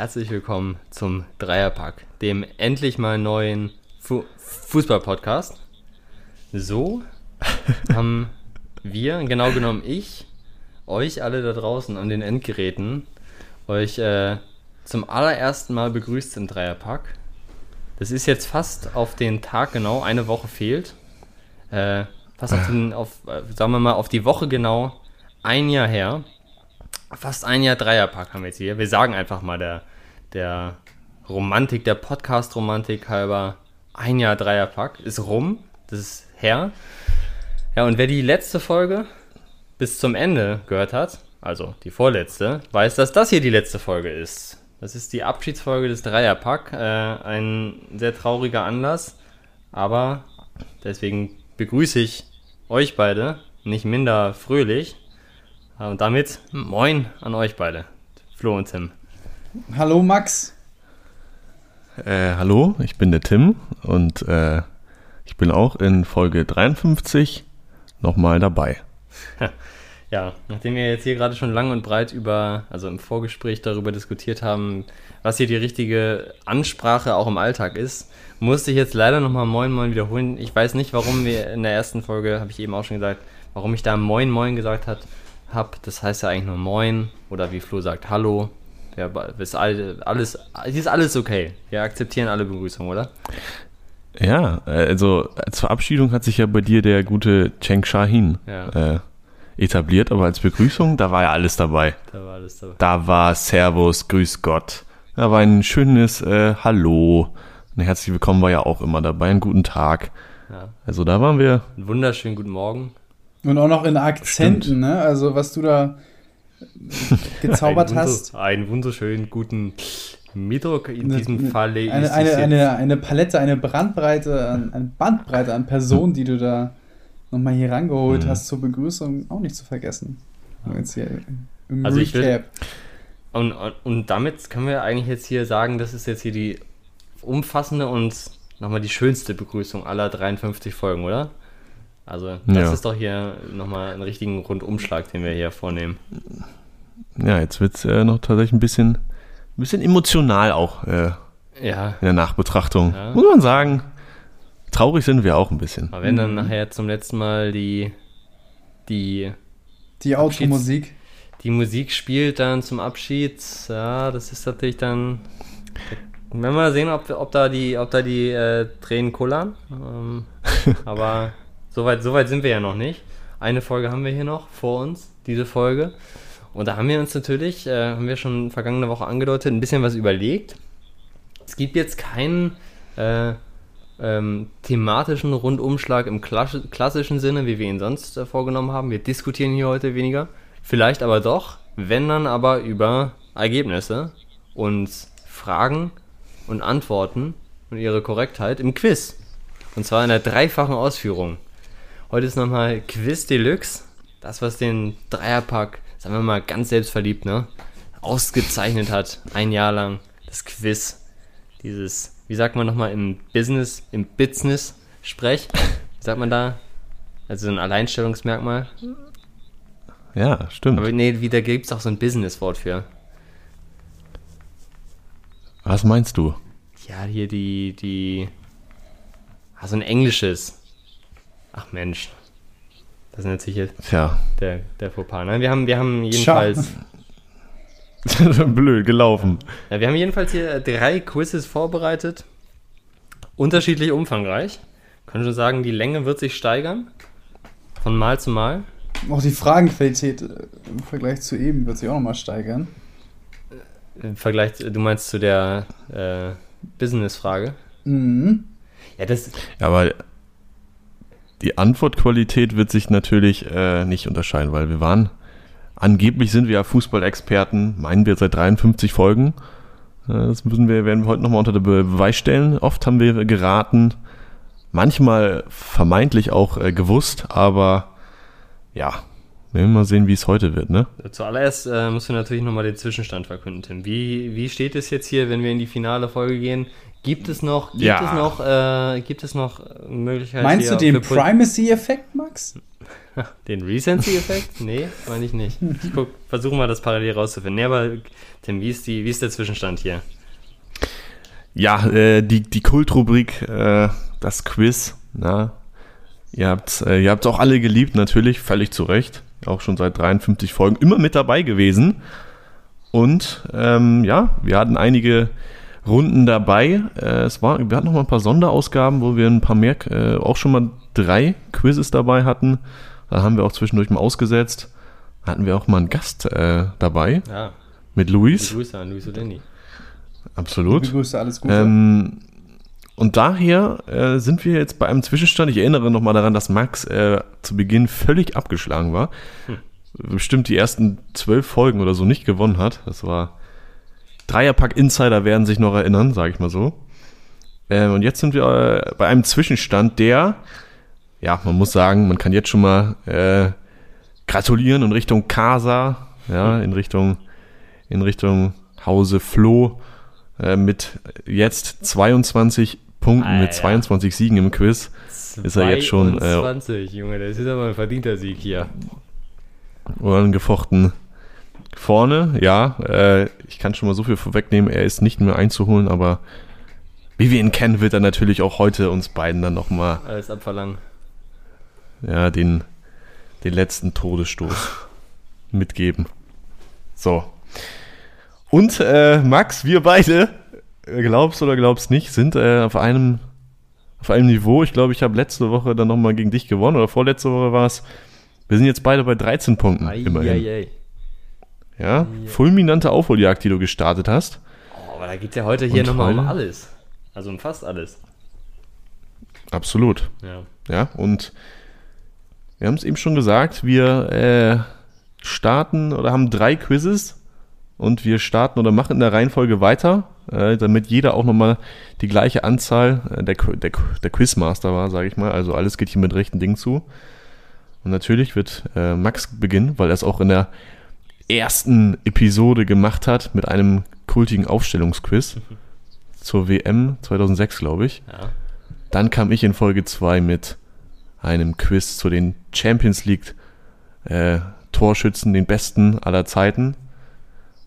herzlich willkommen zum Dreierpack, dem endlich mal neuen Fu Fußball-Podcast. So haben wir, genau genommen ich, euch alle da draußen an den Endgeräten, euch äh, zum allerersten Mal begrüßt im Dreierpack. Das ist jetzt fast auf den Tag genau, eine Woche fehlt. Äh, fast auf, den, auf, äh, sagen wir mal, auf die Woche genau ein Jahr her. Fast ein Jahr Dreierpack haben wir jetzt hier. Wir sagen einfach mal der, der Romantik, der Podcast-Romantik halber, ein Jahr Dreierpack ist rum. Das ist her. Ja, und wer die letzte Folge bis zum Ende gehört hat, also die vorletzte, weiß, dass das hier die letzte Folge ist. Das ist die Abschiedsfolge des Dreierpack. Äh, ein sehr trauriger Anlass, aber deswegen begrüße ich euch beide, nicht minder fröhlich. Und damit moin an euch beide, Flo und Tim. Hallo Max. Äh, hallo, ich bin der Tim und äh, ich bin auch in Folge 53 nochmal dabei. Ja, nachdem wir jetzt hier gerade schon lang und breit über, also im Vorgespräch darüber diskutiert haben, was hier die richtige Ansprache auch im Alltag ist, musste ich jetzt leider nochmal Moin Moin wiederholen. Ich weiß nicht, warum wir in der ersten Folge, habe ich eben auch schon gesagt, warum ich da Moin Moin gesagt habe. Das heißt ja eigentlich nur Moin oder wie Flo sagt Hallo. Ja, ist alles, ist alles okay. Wir akzeptieren alle Begrüßungen, oder? Ja, also als Verabschiedung hat sich ja bei dir der gute Cheng Shahin ja. äh, etabliert, aber als Begrüßung, da war ja alles dabei. Da war alles dabei. Da war Servus, Grüß Gott. Da war ein schönes äh, Hallo. Ein herzlich willkommen war ja auch immer dabei. Einen guten Tag. Ja. Also da waren wir. Einen wunderschönen guten Morgen. Und auch noch in Akzenten, Stimmt. ne? Also was du da gezaubert ein hast. Einen wunderschönen guten Mittag in eine, diesem Falle. Eine, eine, eine, eine, Palette, eine Brandbreite, eine Bandbreite an Personen, die du da nochmal hier rangeholt mhm. hast zur Begrüßung, auch nicht zu vergessen. Jetzt hier im also Recap. und, und damit können wir eigentlich jetzt hier sagen, das ist jetzt hier die umfassende und nochmal die schönste Begrüßung aller 53 Folgen, oder? Also das ja. ist doch hier nochmal einen richtigen Rundumschlag, den wir hier vornehmen. Ja, jetzt wird es äh, noch tatsächlich ein bisschen, ein bisschen emotional auch äh, ja. in der Nachbetrachtung. Ja. Muss man sagen. Traurig sind wir auch ein bisschen. Aber wenn dann nachher zum letzten Mal die die die Automusik die Musik spielt dann zum Abschied, ja, das ist natürlich dann wenn wir mal sehen, ob, ob da die ob da die äh, Tränen kullern. Ähm, aber soweit soweit sind wir ja noch nicht. Eine Folge haben wir hier noch vor uns, diese Folge. Und da haben wir uns natürlich, äh, haben wir schon vergangene Woche angedeutet, ein bisschen was überlegt. Es gibt jetzt keinen äh, ähm, thematischen Rundumschlag im klassischen Sinne, wie wir ihn sonst äh, vorgenommen haben. Wir diskutieren hier heute weniger. Vielleicht aber doch, wenn dann aber über Ergebnisse und Fragen und Antworten und ihre Korrektheit im Quiz. Und zwar in der dreifachen Ausführung. Heute ist nochmal Quiz Deluxe. Das, was den Dreierpack, sagen wir mal ganz selbstverliebt, ne? Ausgezeichnet hat. Ein Jahr lang. Das Quiz. Dieses wie sagt man nochmal im Business, im Business-Sprech? Wie sagt man da? Also so ein Alleinstellungsmerkmal. Ja, stimmt. Aber nee, wieder gibt es auch so ein Business-Wort für. Was meinst du? Ja, hier die, die. Ah, so ein englisches. Ach Mensch. Das ist natürlich jetzt Tja. der, der Fauxpas. Nein, wir haben, wir haben jedenfalls. Blöd gelaufen. Ja, wir haben jedenfalls hier drei Quizzes vorbereitet. Unterschiedlich umfangreich. Können schon sagen, die Länge wird sich steigern. Von Mal zu Mal. Auch die Fragenqualität äh, im Vergleich zu eben wird sich auch nochmal steigern. Äh, Im Vergleich, du meinst zu der äh, Business-Frage? Mhm. Ja, das. Ja, aber die Antwortqualität wird sich natürlich äh, nicht unterscheiden, weil wir waren Angeblich sind wir ja Fußballexperten, meinen wir seit 53 Folgen. Äh, das müssen wir, werden wir heute nochmal unter Beweis stellen. Oft haben wir geraten, manchmal vermeintlich auch äh, gewusst, aber ja, wir werden mal sehen, wie es heute wird, ne? Zuallererst äh, müssen wir natürlich nochmal den Zwischenstand verkünden, Tim. Wie, wie steht es jetzt hier, wenn wir in die finale Folge gehen? Gibt es noch, gibt Ja. es noch, äh, gibt es noch Möglichkeiten? Meinst du den Primacy-Effekt, Max? Den Recency-Effekt? Nee, meine ich nicht. Ich guck, versuche mal das parallel rauszufinden. Nee, aber Tim, wie ist, die, wie ist der Zwischenstand hier? Ja, äh, die, die Kultrubrik, äh, das Quiz, na, ihr habt äh, ihr habt's auch alle geliebt, natürlich, völlig zu Recht, auch schon seit 53 Folgen, immer mit dabei gewesen. Und ähm, ja, wir hatten einige Runden dabei. Äh, es war, wir hatten noch mal ein paar Sonderausgaben, wo wir ein paar mehr, äh, auch schon mal drei Quizzes dabei hatten. Da haben wir auch zwischendurch mal ausgesetzt. Hatten wir auch mal einen Gast äh, dabei Ja, mit Luis. Grüße an Luis Oleni. Absolut. Liebe Grüße, alles Gute. Ähm, und daher äh, sind wir jetzt bei einem Zwischenstand. Ich erinnere nochmal daran, dass Max äh, zu Beginn völlig abgeschlagen war. Bestimmt die ersten zwölf Folgen oder so nicht gewonnen hat. Das war Dreierpack Insider werden sich noch erinnern, sage ich mal so. Ähm, und jetzt sind wir äh, bei einem Zwischenstand, der, ja, man muss sagen, man kann jetzt schon mal äh, gratulieren in Richtung Casa, ja, in Richtung, in Richtung Hause Flo äh, mit jetzt 22 Punkten, mit Alter. 22 Siegen im Quiz. Ist er jetzt schon, äh, 20, Junge, das ist aber ein verdienter Sieg hier. Unangefochten vorne. Ja, äh, ich kann schon mal so viel vorwegnehmen, er ist nicht mehr einzuholen, aber wie wir ihn kennen, wird er natürlich auch heute uns beiden dann nochmal Alles abverlangen. ja, den, den letzten Todesstoß mitgeben. So. Und äh, Max, wir beide, äh, glaubst oder glaubst nicht, sind äh, auf einem auf einem Niveau. Ich glaube, ich habe letzte Woche dann nochmal gegen dich gewonnen oder vorletzte Woche war es. Wir sind jetzt beide bei 13 Punkten. immerhin. Eieiei. Ja, fulminante Aufholjagd, die du gestartet hast. Oh, aber da geht ja heute hier nochmal um alles. Also um fast alles. Absolut. Ja. Ja, und wir haben es eben schon gesagt, wir äh, starten oder haben drei Quizzes und wir starten oder machen in der Reihenfolge weiter, äh, damit jeder auch nochmal die gleiche Anzahl äh, der, der, der Quizmaster war, sage ich mal. Also alles geht hier mit rechten Dingen zu. Und natürlich wird äh, Max beginnen, weil er es auch in der ersten Episode gemacht hat mit einem kultigen Aufstellungsquiz zur WM 2006, glaube ich. ja. Dann kam ich in Folge 2 mit einem Quiz zu den Champions League äh, Torschützen, den besten aller Zeiten.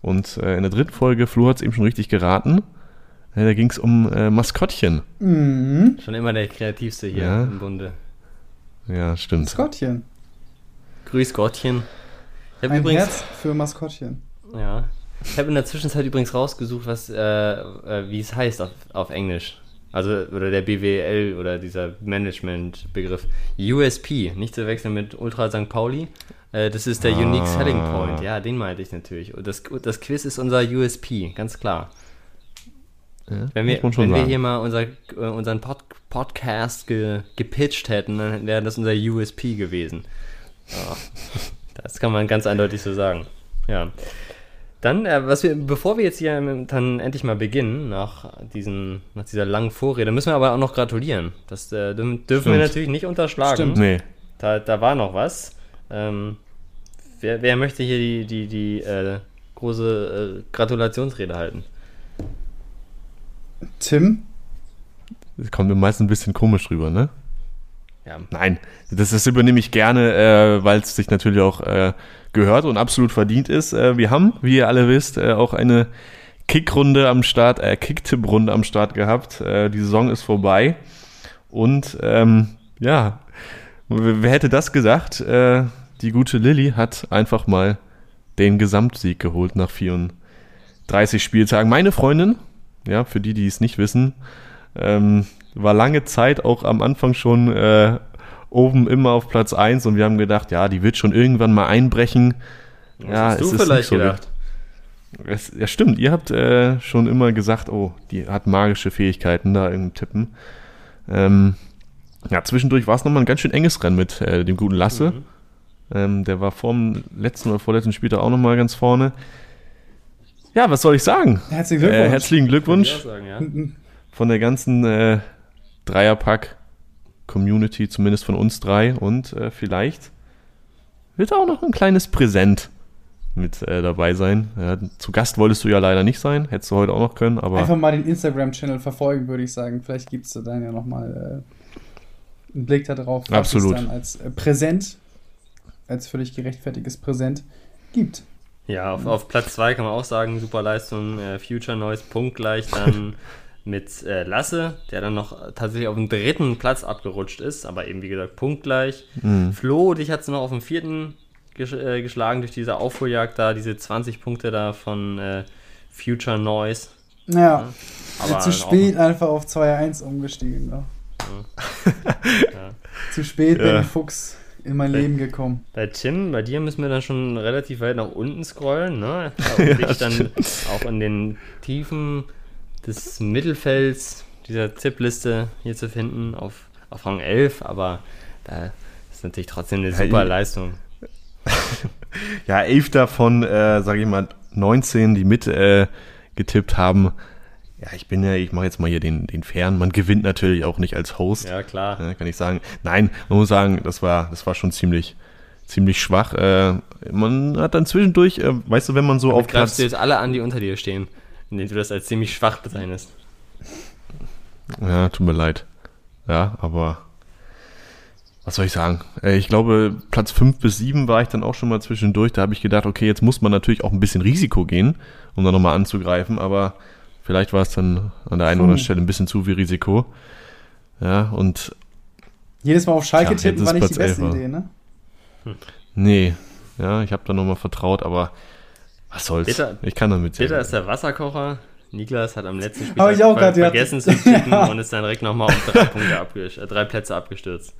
Und äh, in der dritten Folge, Flo hat es eben schon richtig geraten, äh, da ging es um äh, Maskottchen. Mhm. Schon immer der kreativste hier Ja. im Bunde. Ja, stimmt. Maskottchen. Grüß Gottchen. Ich Ein übrigens, Herz für Maskottchen. ja, ich habe in der Zwischenzeit übrigens rausgesucht, was, äh, äh, wie es heißt auf, auf Englisch. Also, oder der BWL oder dieser Management-Begriff. USP, nicht zu wechseln mit Ultra St. Pauli. Äh, das ist der Unique Ah. Selling Point. Ja, den meinte ich natürlich. Und das, das Quiz ist unser USP, ganz klar. Ja, Wenn wir, wenn wir hier mal unser, äh, unseren Pod, Podcast ge, gepitcht hätten, dann wäre das unser USP gewesen. Ja, das kann man ganz eindeutig so sagen. Ja. Dann, äh, was wir, bevor wir jetzt hier ähm, dann endlich mal beginnen, nach, diesen, nach dieser langen Vorrede, müssen wir aber auch noch gratulieren. Das äh, dürfen dürfen wir Stimmt. natürlich nicht unterschlagen. Stimmt. Nee, Da, da war noch was. Ähm, wer, wer möchte hier die, die, die äh, große äh, Gratulationsrede halten? Tim? das kommt mir meist ein bisschen komisch rüber, ne? Ja, Nein, das, das übernehme ich gerne, äh, weil es sich natürlich auch äh, gehört und absolut verdient ist. Äh, wir haben, wie ihr alle wisst, äh, auch eine Kickrunde am Start, äh, Kicktipp-Runde am Start gehabt. Äh, die Saison ist vorbei. Und ähm, ja, wer hätte das gesagt? Die gute Lilly hat einfach mal den Gesamtsieg geholt nach 34 Spieltagen. Meine Freundin, ja, für die, die es nicht wissen, ähm, war lange Zeit auch am Anfang schon äh, oben immer auf Platz 1 und wir haben gedacht, ja, die wird schon irgendwann mal einbrechen. Was ja, hast du es ist vielleicht so gedacht? es, ja, stimmt. Ihr habt äh, schon immer gesagt, oh, die hat magische Fähigkeiten da im Tippen. Ähm, ja, zwischendurch war es nochmal ein ganz schön enges Rennen mit äh, dem guten Lasse. Mhm. Ähm, der war vorm letzten oder vorletzten Spieltag auch nochmal ganz vorne. Ja, was soll ich sagen? Herzlichen Glückwunsch. Äh, herzlichen Glückwunsch sagen, ja. von der ganzen äh, Dreierpack-Community, zumindest von uns drei. Und äh, vielleicht wird auch noch ein kleines Präsent mit äh, dabei sein. Ja, zu Gast wolltest du ja leider nicht sein, hättest du heute auch noch können, aber. Einfach mal den Instagram-Channel verfolgen, würde ich sagen. Vielleicht gibt es da dann ja nochmal äh, einen Blick darauf, was Absolut. es dann als äh, Präsent, als völlig gerechtfertigtes Präsent gibt. Ja, auf, auf Platz 2 kann man auch sagen, super Leistung, äh, Future Noise punktgleich dann mit äh, Lasse, der dann noch tatsächlich auf dem dritten Platz abgerutscht ist, aber eben wie gesagt punktgleich. Mhm. Flo, dich hat es noch auf dem vierten gesch äh, geschlagen durch diese Aufholjagd da, diese 20 Punkte da von äh, Future Noise. Ja, Aber zu spät einfach auf 2-1 umgestiegen. Ne? Ja. Zu spät Ja. Benny Fuchs in mein Bei- Leben gekommen. Bei Tim, bei dir müssen wir dann schon relativ weit nach unten scrollen, ne? Um dich dann auch in den Tiefen des Mittelfelds dieser Tippliste hier zu finden, auf, auf Rang 11, aber da ist natürlich trotzdem eine Ja, super Leistung. Ja, elf davon, äh, sage ich mal, 19, die mit äh, getippt haben. Ja, ich bin ja, ich mache jetzt mal hier den, den Fairen. Man gewinnt natürlich auch nicht als Host. Ja, klar. Ja, kann ich sagen. Nein, man muss sagen, das war, das war schon ziemlich, ziemlich schwach. Äh, man hat dann zwischendurch, äh, weißt du, wenn man so auf Damit greifst Platz, du jetzt alle an, die unter dir stehen, indem du das als ziemlich schwach bezeichnest. ja, tut mir leid. Ja, aber was soll ich sagen? Äh, ich glaube, Platz 5 bis 7 war ich dann auch schon mal zwischendurch. Da habe ich gedacht, okay, jetzt muss man natürlich auch ein bisschen Risiko gehen, um da nochmal anzugreifen, aber vielleicht war es dann an der einen oder anderen. Stelle ein bisschen zu viel Risiko. Ja, und Jedes Mal auf Schalke Tja, tippen war nicht die Platz beste 11, Idee, ne? nee, ja, ich habe da nochmal vertraut, aber was soll's? Bitter- ich kann damit Peter ist der Wasserkocher. Niklas hat am letzten auch ver- vergessen zu tippen Ja. und ist dann direkt nochmal um drei, Punkte abgestürzt, äh, drei Plätze abgestürzt.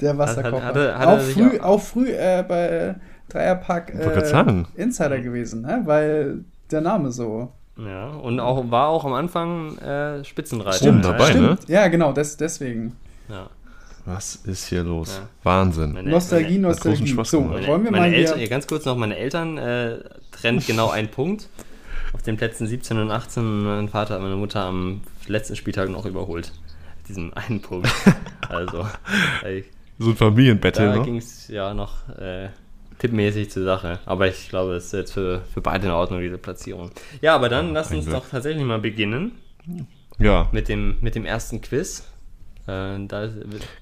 Der Wasserkocher. Hat- hatte- hatte auch, früh, auch- auch früh äh, bei Dreierpack wollte grad äh, sagen. Insider gewesen, ne? weil der Name so. Ja, und auch, war auch am Anfang äh, Spitzenreiter. Stimmt, Ja, dabei, ne? Ja, genau, des, deswegen. Ja. Was ist hier los? Ja. Wahnsinn. Meine- Nostalgie, meine- Nostalgie. So, wollen wir meine mal Eltern, hier... ja, ganz kurz noch, meine Eltern äh, trennt genau einen Punkt. Auf den Plätzen 17 und 18. Mein Vater hat meine Mutter am letzten Spieltag noch überholt. Mit diesem einen Punkt. Also, So ein Familienbattle, da ne? ging es ja noch äh, tippmäßig zur Sache. Aber ich glaube, es ist jetzt für, für beide in Ordnung, diese Platzierung. Ja, aber dann lass ein uns Glück. doch tatsächlich mal beginnen Ja. mit dem, mit dem ersten Quiz. Äh,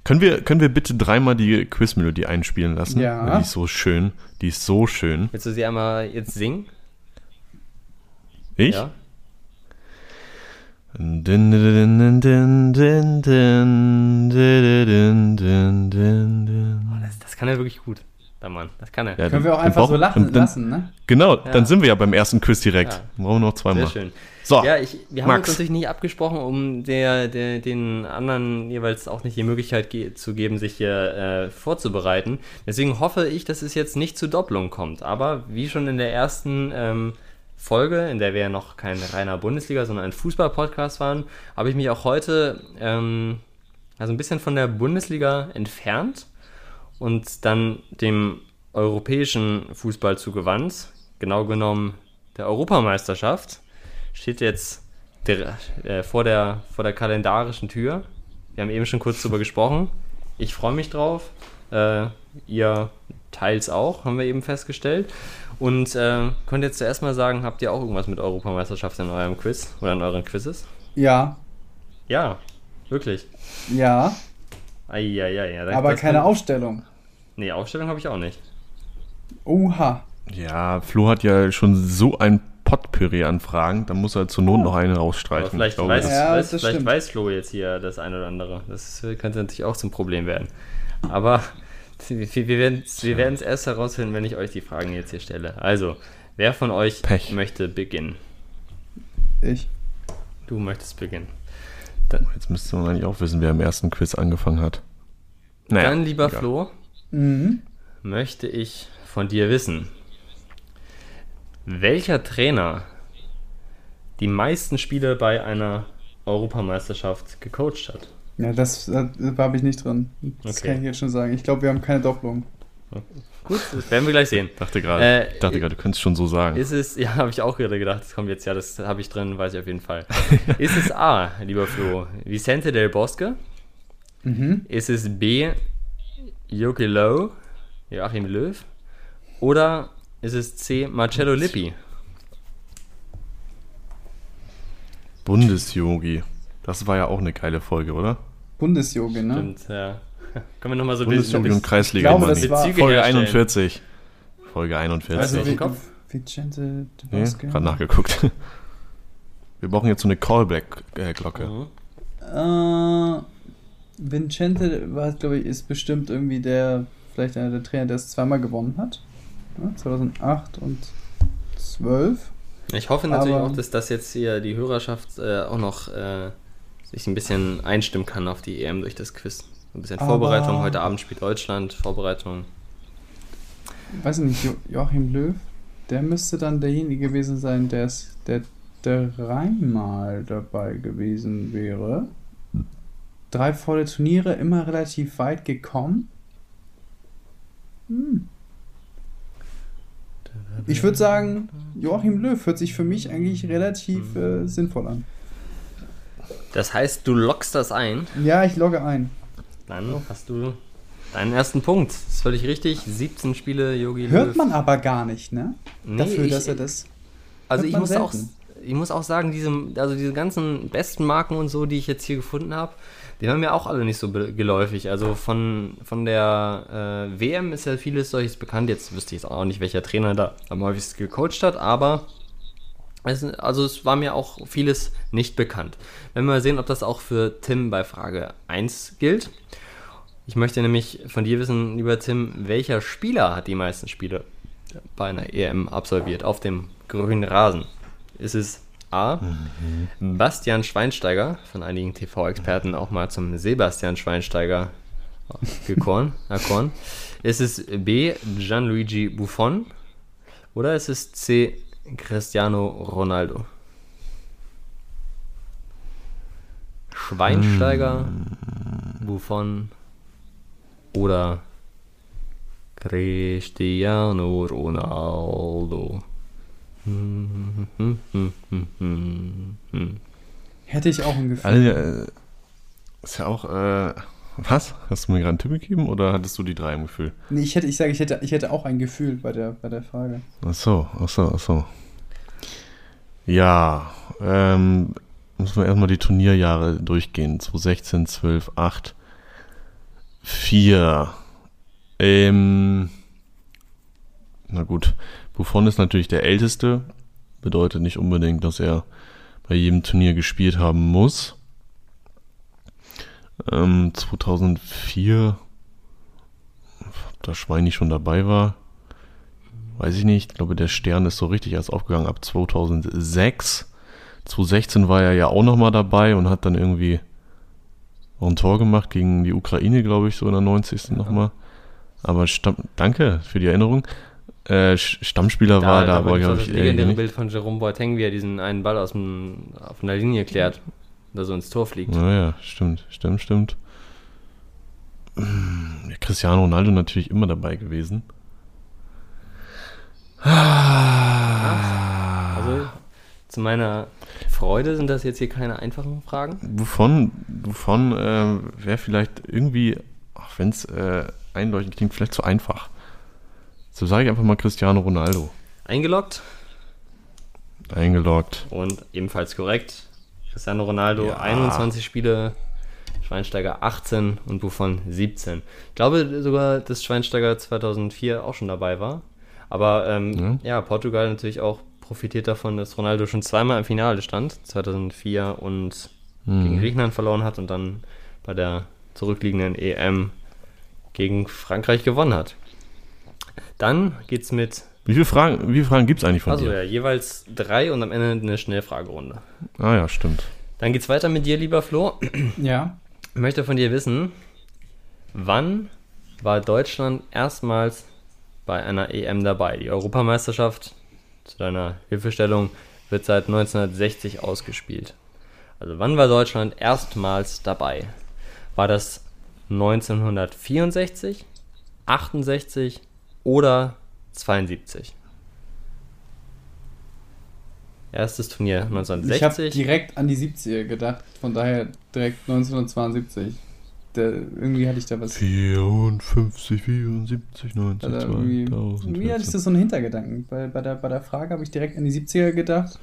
können, wir, können wir bitte dreimal die Quizmelodie einspielen lassen? Ja. Die ist so schön. Die ist so schön. Willst du sie einmal jetzt singen? Ich? Ja. Das kann er wirklich gut der Mann. Das kann er. Ja, Können wir auch einfach so lachen dann, lassen, ne? Genau, Ja. dann sind wir ja beim ersten Quiz direkt. Ja. Brauchen wir noch zweimal. Sehr schön. So, Ja, ich, wir haben Max. uns natürlich nicht abgesprochen, um der, der, den anderen jeweils auch nicht die Möglichkeit ge zu geben, sich hier äh, vorzubereiten. Deswegen hoffe ich, dass es jetzt nicht zu Doppelung kommt. Aber wie schon in der ersten ähm, Folge, in der wir ja noch kein reiner Bundesliga, sondern ein Fußball-Podcast waren, habe ich mich auch heute ähm, also ein bisschen von der Bundesliga entfernt und dann dem europäischen Fußball zugewandt. Genau genommen der Europameisterschaft. Steht jetzt der, äh, vor, der, vor der kalendarischen Tür. Wir haben eben schon kurz darüber gesprochen. Ich freue mich drauf. Äh, ihr teils auch, haben wir eben festgestellt. Und äh, könnt jetzt zuerst mal sagen, habt ihr auch irgendwas mit Europameisterschaft in eurem Quiz oder in euren Quizzes? Ja, Ja, wirklich. ja, Eieiei, ja, aber keine kann- Aufstellung. Nee, Aufstellung habe ich auch nicht. Oha. ja, Flo hat ja schon so ein Potpourri an Fragen, da muss er zur Not noch eine Aber rausstreichen. vielleicht, Ich glaube, weiß, das- Ja, weiß, das vielleicht stimmt. weiß Flo jetzt hier das eine oder andere. Das könnte natürlich auch zum Problem werden. Aber wir, wir werden es erst herausfinden, wenn ich euch die Fragen jetzt hier stelle. Also, wer von euch Pech. möchte beginnen? Ich. Du möchtest beginnen. Jetzt müsste man eigentlich auch wissen, wer im ersten Quiz angefangen hat. Naja, Dann, lieber egal. Flo, Mhm. möchte ich von dir wissen, welcher Trainer die meisten Spiele bei einer Europameisterschaft gecoacht hat. Ja, das, das habe ich nicht drin. Das Okay. kann ich jetzt schon sagen. Ich glaube, wir haben keine Doppelung. Gut, das werden wir gleich sehen. Dachte gerade, Äh, dachte gerade, du könntest schon so sagen. Ist es, ja, habe ich auch gerade gedacht, das kommt jetzt, ja, das habe ich drin, weiß ich auf jeden Fall. Ist es A, lieber Flo, Vicente del Bosque? Mhm. Ist es B, Joachim Löw, Joachim Löw? Oder Ist es C. Marcello Lippi? Bundesjogi. Das war ja auch eine geile Folge, oder? Bundesjogi, ne? Stimmt, ja. Können wir nochmal so Bundesjogi und Kreisliga. Ich glaube, das war- Folge herstellen. 41. Folge 41. Also wie, Kopf? Vicente nee, gerade nachgeguckt. Wir brauchen jetzt so eine Callback-Glocke. Mhm. Äh, Vincente war, glaube ich, ist bestimmt irgendwie der, vielleicht einer der Trainer, der es zweimal gewonnen hat. Ja, 2008 und 12. Ich hoffe natürlich Aber- auch, dass das jetzt hier die Hörerschaft äh, auch noch äh, sich ein bisschen einstimmen kann auf die EM durch das Quiz. Ein bisschen Aber- Vorbereitung. Heute Abend spielt Deutschland. Vorbereitung. Weiß ich nicht, jo Joachim Löw, der müsste dann derjenige gewesen sein, der es, der dreimal dabei gewesen wäre. Drei volle Turniere, immer relativ weit gekommen. Hm. Ich würde sagen, Joachim Löw hört sich für mich eigentlich relativ äh, sinnvoll an. Das heißt, du lockst das ein. Ja, ich logge ein. Dann hast du deinen ersten Punkt. Das ist völlig richtig. 17 Spiele, Yogi Hört Löw. man aber gar nicht, ne? Nee, Dafür, ich- dass er das. Also ich muss, auch, selten. ich muss auch sagen, diese, also diese ganzen besten Marken und so, die ich jetzt hier gefunden habe, die waren mir auch alle nicht so geläufig. Also von, von der äh, WM ist ja vieles solches bekannt. Jetzt wüsste ich jetzt auch nicht, welcher Trainer da am häufigsten gecoacht hat, aber also es war mir auch vieles nicht bekannt. Wenn wir mal sehen, ob das auch für Tim bei Frage 1 gilt. Ich möchte nämlich von dir wissen, lieber Tim, welcher Spieler hat die meisten Spiele bei einer EM absolviert auf dem grünen Rasen? Ist es A. Bastian Schweinsteiger, von einigen TV-Experten auch mal zum Sebastian Schweinsteiger gekoren, erkoren. Ist es B. Gianluigi Buffon oder ist es C. Cristiano Ronaldo? Schweinsteiger, Buffon oder Cristiano Ronaldo? Hätte ich auch ein Gefühl. Alle, äh, ist ja auch, äh, was? Hast du mir gerade einen Tipp gegeben oder hattest du die drei im Gefühl? Nee, ich hätte, ich sage, ich hätte, ich hätte auch ein Gefühl bei der, bei der Frage. Ach so, ach so, ach so. Ja, ähm, müssen wir erstmal die Turnierjahre durchgehen. 2016, 12, 8, 4. Ähm, na gut, Buffon ist natürlich der Älteste. Bedeutet nicht unbedingt, dass er bei jedem Turnier gespielt haben muss. Ähm, 2004, ob das Schweini schon dabei war, weiß ich nicht. Ich glaube, der Stern ist so richtig erst aufgegangen ab 2006. 2016 war er ja auch nochmal dabei und hat dann irgendwie auch ein Tor gemacht gegen die Ukraine, glaube ich, so in der 90. Ja. nochmal. Aber Stamm, danke für die Erinnerung. Äh, Stammspieler war da, war, glaube das ich, legendäre irgendwie Bild von Jerome Boateng, wie er diesen einen Ball aus dem, auf einer Linie klärt, der so ins Tor fliegt. Naja, stimmt, stimmt, stimmt. Mm, Cristiano Ronaldo natürlich immer dabei gewesen. Also zu meiner Freude sind das jetzt hier keine einfachen Fragen. Wovon, wovon äh, wäre vielleicht irgendwie, auch wenn es äh, einleuchtend klingt, vielleicht zu einfach. So sage ich einfach mal Cristiano Ronaldo. Eingeloggt Eingeloggt. und ebenfalls korrekt. Cristiano Ronaldo Ja. 21 Spiele, Schweinsteiger 18 und Buffon 17. Ich glaube sogar, dass Schweinsteiger 2004 auch schon dabei war. Aber ähm, ja. Portugal natürlich auch profitiert davon, dass Ronaldo schon zweimal im Finale stand, 2004 und gegen Hm. Griechenland verloren hat und dann bei der zurückliegenden EM gegen Frankreich gewonnen hat. Dann geht's mit, Wie viele Fragen, wie viele Fragen gibt es eigentlich von also dir? ja, jeweils drei und am Ende eine Schnellfragerunde. Ah ja, stimmt. Dann geht's weiter mit dir, lieber Flo. Ja. Ich möchte von dir wissen, wann war Deutschland erstmals bei einer EM dabei? Die Europameisterschaft, zu deiner Hilfestellung, wird seit 1960 ausgespielt. Also wann war Deutschland erstmals dabei? War das 1964, 68 oder 72? Erstes Turnier Ich habe 1960. direkt an die 70er gedacht, von daher direkt 1972. der, irgendwie hatte ich da was. 54, 74, 90, Also irgendwie, 2000. irgendwie hatte ich das so einen Hintergedanken. Bei, bei, der, bei der Frage habe ich direkt an die 70er gedacht.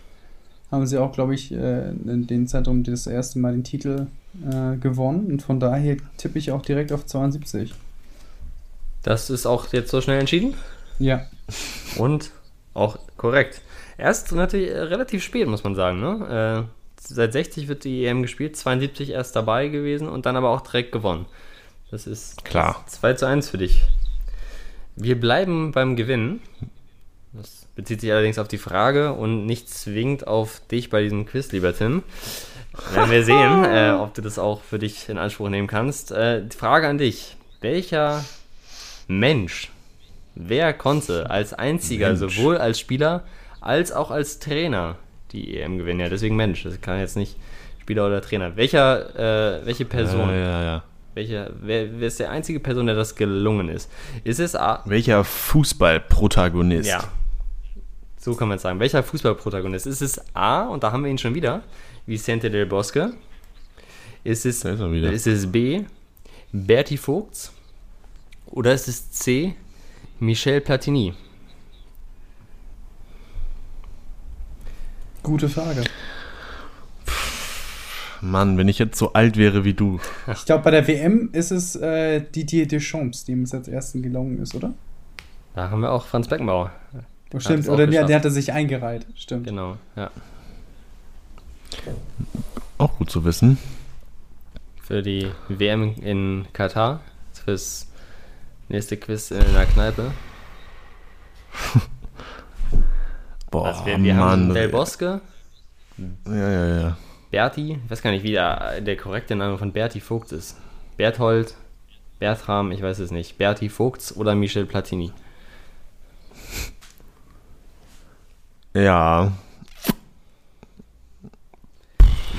Haben sie auch, glaube ich, äh, in dem Zeitraum das erste Mal den Titel äh, gewonnen. Und von daher tippe ich auch direkt auf 72. Das ist auch jetzt so schnell entschieden Ja. und auch korrekt. Erst natürlich äh, relativ spät, muss man sagen. Ne? Äh, seit 60 wird die EM gespielt, 72 erst dabei gewesen und dann aber auch direkt gewonnen. Das ist Klar. 2 zu 1 für dich. Wir bleiben beim Gewinn. Das bezieht sich allerdings auf die Frage und nicht zwingend auf dich bei diesem Quiz, lieber Tim. Werden wir sehen, äh, ob du das auch für dich in Anspruch nehmen kannst. Äh, die Frage an dich. Welcher Mensch, wer konnte als einziger, Mensch. sowohl als Spieler als auch als Trainer die EM gewinnen? Ja, deswegen Mensch, das kann jetzt nicht Spieler oder Trainer. Welcher, äh, welche Person? Ja, ja, ja. Welche, wer, wer ist der einzige Person, der das gelungen ist? Ist es A. Welcher Fußballprotagonist? Ja. So kann man es sagen. Welcher Fußballprotagonist? Ist es A, und da haben wir ihn schon wieder, Vicente del Bosque? Ist es, ist ist es B, Berti Vogts? Oder ist es C, Michel Platini? Gute Frage. Mann, wenn ich jetzt so alt wäre wie du. Ich glaube, bei der WM ist es äh, Didier Deschamps, dem es als ersten gelungen ist, oder? Da haben wir auch Franz Beckenbauer. Oh, stimmt, oder der, der hatte sich eingereiht. Stimmt. Genau, ja. Auch gut zu wissen. Für die WM in Katar. Fürs nächste Quiz in der Kneipe. Boah, Also wir, wir haben Mann. Del Bosque, ja, ja, ja. Berti, ich weiß gar nicht, wie der, der korrekte Name von Berti Vogt ist. Berthold, Bertram, ich weiß es nicht. Berti Vogts oder Michel Platini. Ja,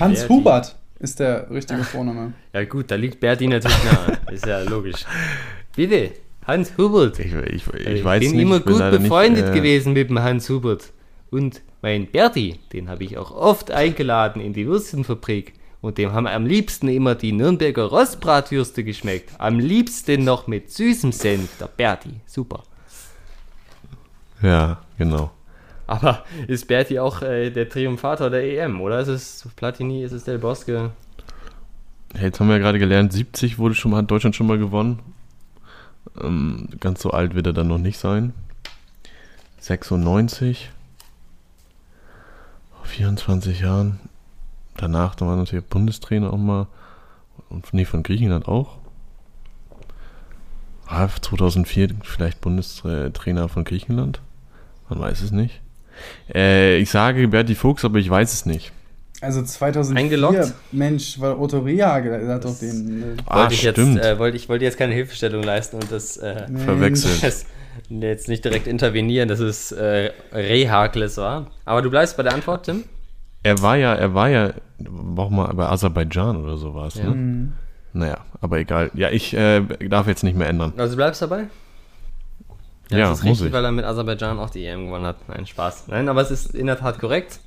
Hans Berti. Hubert ist der richtige Vorname. Ja gut, da liegt Berti natürlich nahe. ist ja logisch. Bitte, Hans Hubert. ich, ich, ich Ich weiß bin nicht. immer bin gut leider befreundet nicht, äh, gewesen mit dem Hans Hubert. Und mein Berti, den habe ich auch oft eingeladen in die Würstchenfabrik. Und dem haben am liebsten immer die Nürnberger Rostbratwürste geschmeckt. Am liebsten noch mit süßem Senf. Der Berti, super. Ja, genau. Aber ist Berti auch äh, der Triumphator der EM, oder ist es Platini, ist es Del Bosque? Hey, Jetzt haben wir ja gerade gelernt, 70 wurde schon mal, hat Deutschland schon mal gewonnen. Ähm, ganz so alt wird er dann noch nicht sein. 96. Vor 24 Jahren. Danach dann war natürlich Bundestrainer auch mal. Und nee, von Griechenland auch. Ah, 2004 vielleicht Bundestrainer von Griechenland. Man weiß es nicht. Äh, ich sage Berti Fuchs, aber ich weiß es nicht. Also 2004, Eingeloggt? Mensch, weil Otto Rehagel hat doch den... Äh, Ah, wollte ich jetzt, stimmt. äh, wollte ich wollte jetzt keine Hilfestellung leisten und das äh. Verwechselt. das jetzt nicht direkt intervenieren, dass es äh, Rehakles war. Aber du bleibst bei der Antwort, Tim? Er war ja, er war ja, auch mal bei Aserbaidschan oder sowas. Ja. Ne? Mhm. Naja, aber egal. Ja, ich äh, darf jetzt nicht mehr ändern. Also du bleibst dabei? Ja, das ist muss richtig, ich. weil er mit Aserbaidschan auch die EM gewonnen hat. Nein, Spaß. Nein, aber es ist in der Tat korrekt.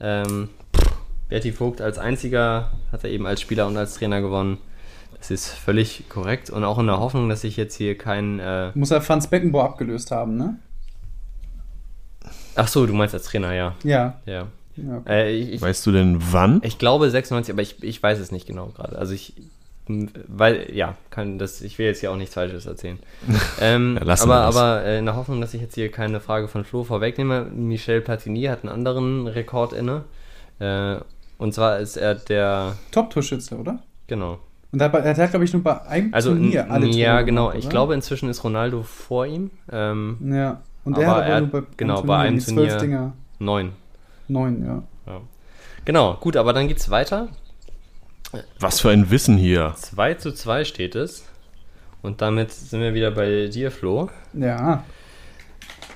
Ähm, Berti Vogt als einziger hat er eben als Spieler und als Trainer gewonnen. Das ist völlig korrekt und auch in der Hoffnung, dass ich jetzt hier kein. Äh Muss er Franz Beckenbauer abgelöst haben, ne? Ach so, du meinst als Trainer, ja. Ja. Ja. ja. Äh, ich, ich, Weißt du denn wann? ich glaube 96, aber ich, ich weiß es nicht genau gerade. Also ich. Weil, ja, kann das, ich will jetzt hier auch nichts Falsches erzählen. ähm, Ja, lassen aber aber äh, in der Hoffnung, dass ich jetzt hier keine Frage von Flo vorwegnehme, Michel Platini hat einen anderen Rekord inne. Äh, und zwar ist er der, Top-Torschütze, oder? genau. Und er hat, er hat glaube ich, nur bei einem Also, Turnier alle ja, Tore genau. gemacht, Ich glaube, inzwischen ist Ronaldo vor ihm. Ähm, Ja. Und Aber er hat aber er nur bei, genau, Turnier bei einem Turnier- Dinger. neun. Neun, ja. Genau, gut, aber dann geht's weiter. Was für ein Wissen hier. 2 zu 2 steht es. Und damit sind wir wieder bei dir, Flo. Ja.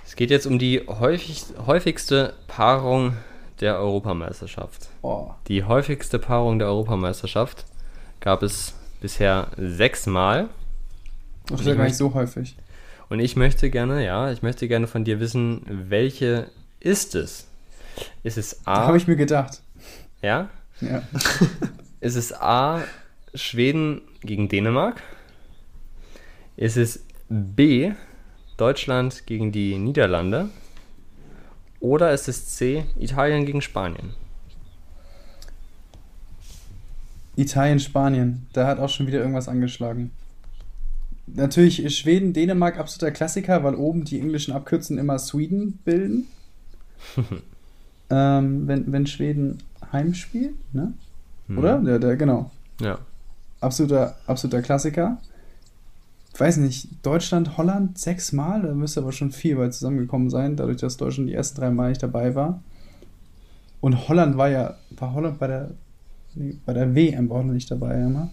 Es geht jetzt um die häufig, häufigste Paarung der Europameisterschaft. Oh. Die häufigste Paarung der Europameisterschaft gab es bisher sechsmal. Das ist ja gar nicht so häufig. Und ich möchte gerne, ja, ich möchte gerne von dir wissen, welche ist es? Ist es A? habe ich mir gedacht. ja? Ja. Ist es A Schweden gegen Dänemark? Ist es B. Deutschland gegen die Niederlande? Oder ist es C. Italien gegen Spanien? Italien, Spanien. Da hat auch schon wieder irgendwas angeschlagen. Natürlich ist Schweden, Dänemark absoluter Klassiker, weil oben die englischen Abkürzen immer Sweden bilden. ähm, wenn, wenn Schweden heimspielt, ne? Oder? Ja, der, genau. Ja. Absoluter, absoluter Klassiker. Ich weiß nicht, Deutschland, Holland sechsmal, da müsste aber schon viel weit zusammengekommen sein, dadurch, dass Deutschland die ersten drei Mal nicht dabei war. Und Holland war ja, war Holland bei der, nee, bei der WM war Holland nicht dabei, ja mal.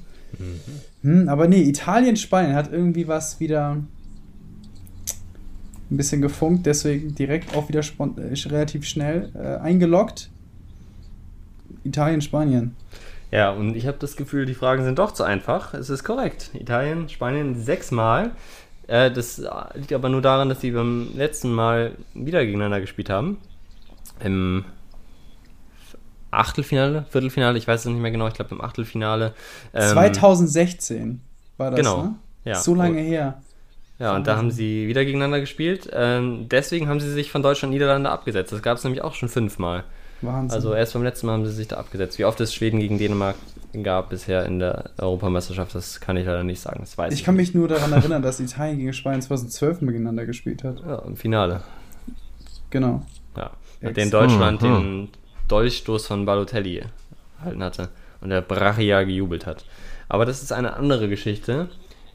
Hm, aber nee, Italien, Spanien hat irgendwie was wieder ein bisschen gefunkt, deswegen direkt auch wieder äh, relativ schnell äh, eingeloggt. Italien, Spanien. Ja, und ich habe das Gefühl, die Fragen sind doch zu einfach. Es ist korrekt. Italien, Spanien sechsmal. Äh, das liegt aber nur daran, dass sie beim letzten Mal wieder gegeneinander gespielt haben. Im Achtelfinale, Viertelfinale, ich weiß es nicht mehr genau, ich glaube im Achtelfinale. Ähm, 2016 war das, genau, ne? ja. So lange her. Ja, und da haben sie wieder gegeneinander gespielt. Ähm, deswegen haben sie sich von Deutschland und Niederlande abgesetzt. Das gab es nämlich auch schon fünfmal. Wahnsinn. Also erst beim letzten Mal haben sie sich da abgesetzt. Wie oft es Schweden gegen Dänemark gab bisher in der Europameisterschaft, das kann ich leider nicht sagen. Das weiß ich, ich kann mich nur daran erinnern, dass Italien gegen Spanien 2012 miteinander gespielt hat. Ja, im Finale. Genau. Ja. Nachdem Deutschland Mhm. den Dolchstoß von Balotelli erhalten hatte und der Brachia gejubelt hat. Aber das ist eine andere Geschichte.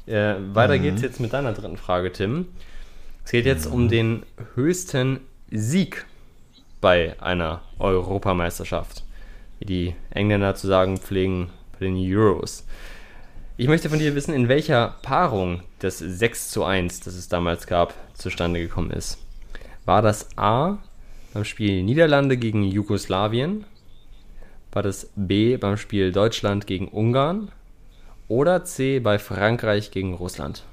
Äh, weiter geht's jetzt mit deiner dritten Frage, Tim. Es geht jetzt um den höchsten Sieg bei einer Europameisterschaft. Wie die Engländer zu sagen pflegen bei den Euros. Ich möchte von dir wissen, in welcher Paarung das 6 zu 1, das es damals gab, zustande gekommen ist. War das A beim Spiel Niederlande gegen Jugoslawien? War das B beim Spiel Deutschland gegen Ungarn? Oder C bei Frankreich gegen Russland?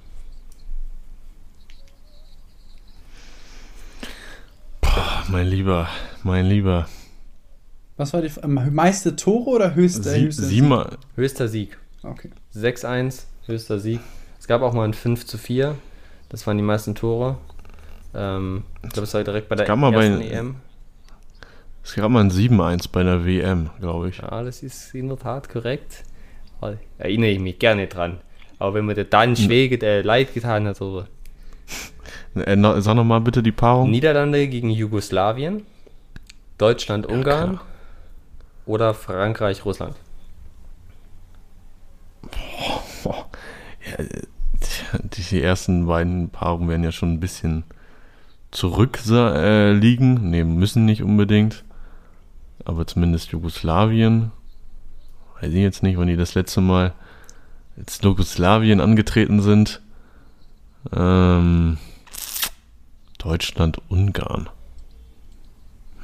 Boah, mein Lieber, mein Lieber. Was war die F- ähm, meiste Tore oder höchste? Sie, höchste siebenmal. Höchster Sieg. Okay. 6-1, höchster Sieg. Es gab auch mal ein 5 zu 4. Das waren die meisten Tore. Ähm, ich glaube, es war direkt bei der gab mal bei- ersten EM. Es gab mal ein 7-1 bei einer WM, glaube ich. Ja, das ist in der Tat korrekt. Erinnere ich mich gerne dran. Aber wenn mir der Dan Schwege äh, leid getan hat, so. Äh, no, sag nochmal bitte die Paarung. Niederlande gegen Jugoslawien, Deutschland, Ungarn klar. oder Frankreich, Russland. Boah. Ja, äh, die, die ersten beiden Paarungen werden ja schon ein bisschen zurückliegen. Äh, liegen. nee, müssen nicht unbedingt. Aber zumindest Jugoslawien. Weiß ich jetzt nicht, wann die das letzte Mal als Jugoslawien angetreten sind. Ähm, Deutschland, Ungarn.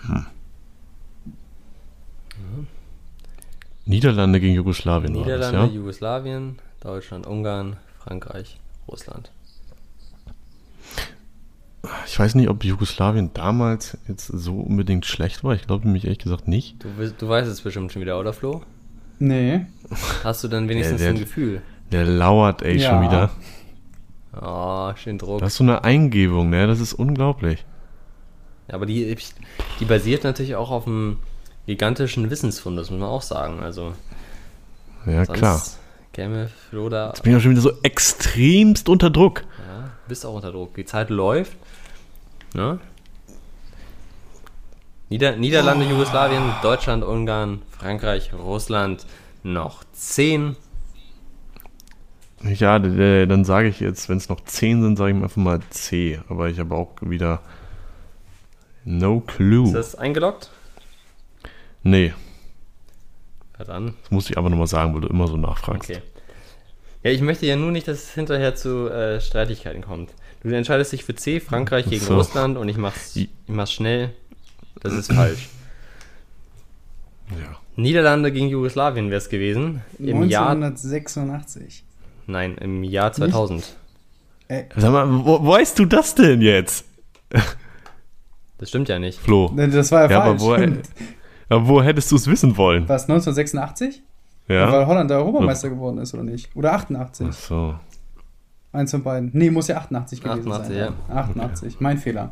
Hm. Niederlande gegen Jugoslawien Niederlande, war das, ja? Jugoslawien, Deutschland, Ungarn, Frankreich, Russland. Ich weiß nicht, ob Jugoslawien damals jetzt so unbedingt schlecht war. Ich glaube nämlich ehrlich gesagt nicht. Du, du weißt es bestimmt schon wieder, oder Flo? Nee. Hast du dann wenigstens der- ein Gefühl? Der lauert ey Ja. schon wieder. Oh, schön Druck. Das ist so eine Eingebung, ne? Das ist unglaublich. Aber die, die basiert natürlich auch auf einem gigantischen Wissensfund, das muss man auch sagen. Also, Ja, klar. käme Flo da. Jetzt bin ich auch schon wieder so extremst unter Druck. Ja, bist auch unter Druck. Die Zeit läuft. Ne? Nieder Niederlande, Jugoslawien, Deutschland, Ungarn, Frankreich, Russland. Noch 10. Ja, dann sage ich jetzt, wenn es noch 10 sind, sage ich mir einfach mal C. Aber ich habe auch wieder no clue. Ist das eingeloggt? nee, Ja, dann. das muss ich aber nochmal sagen, weil du immer so nachfragst. Okay. Ja, ich möchte ja nur nicht, dass es hinterher zu äh, Streitigkeiten kommt. Du entscheidest dich für C, Frankreich gegen So. Russland und ich mach's, ich mach's schnell. Das ist falsch. Ja. Niederlande gegen Jugoslawien wäre es gewesen. Im Jahr. 1986. Nein, im Jahr 2000. Sag mal, wo, weißt du das denn jetzt, Das stimmt ja nicht. Flo? Ne, Das war ja, Ja, aber falsch. wo, aber wo hättest du es wissen wollen? Was, 1986? Ja. Weil Holland der Europameister geworden ist, oder nicht? Oder Ach 88. so. Eins von beiden. Nee, muss ja 88 gewesen 88, sein. 88, mein Fehler.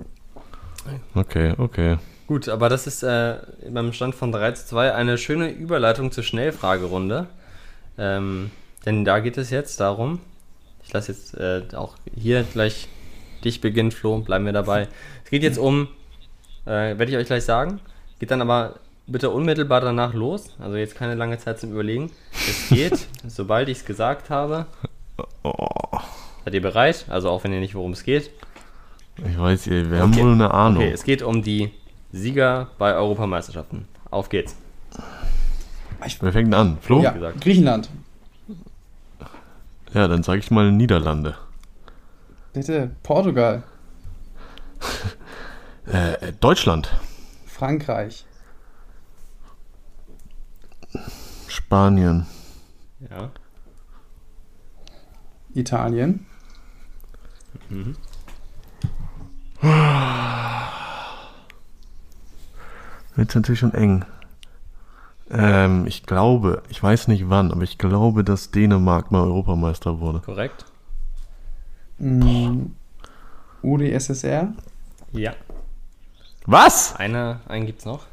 Okay, okay. Gut, aber das ist äh, beim Stand von 3 zu 2 eine schöne Überleitung zur Schnellfragerunde. Ähm, denn da geht es jetzt darum, ich lasse jetzt äh, auch hier gleich dich beginnen, Flo, bleiben wir dabei. Es geht jetzt um, äh, werde ich euch gleich sagen, geht dann aber bitte unmittelbar danach los, also jetzt keine lange Zeit zum Überlegen. Es geht, sobald ich es gesagt habe. Oh, Seid ihr bereit? Also auch wenn ihr nicht, worum es geht. ich weiß, wir haben Okay. wohl eine Ahnung. Okay, es geht um die Sieger bei Europameisterschaften. Auf geht's. Wer fängt an? Flo? ja, gesagt. Griechenland. Ja, dann sage ich mal Niederlande. Bitte, Portugal. Äh, Deutschland. Frankreich. Spanien. Ja. Italien. Wird natürlich schon eng. Ähm, ich glaube, ich weiß nicht wann, aber ich glaube, dass Dänemark mal Europameister wurde. Korrekt? Mm, UdSSR. Ja. Was? Einer, einen gibt's noch.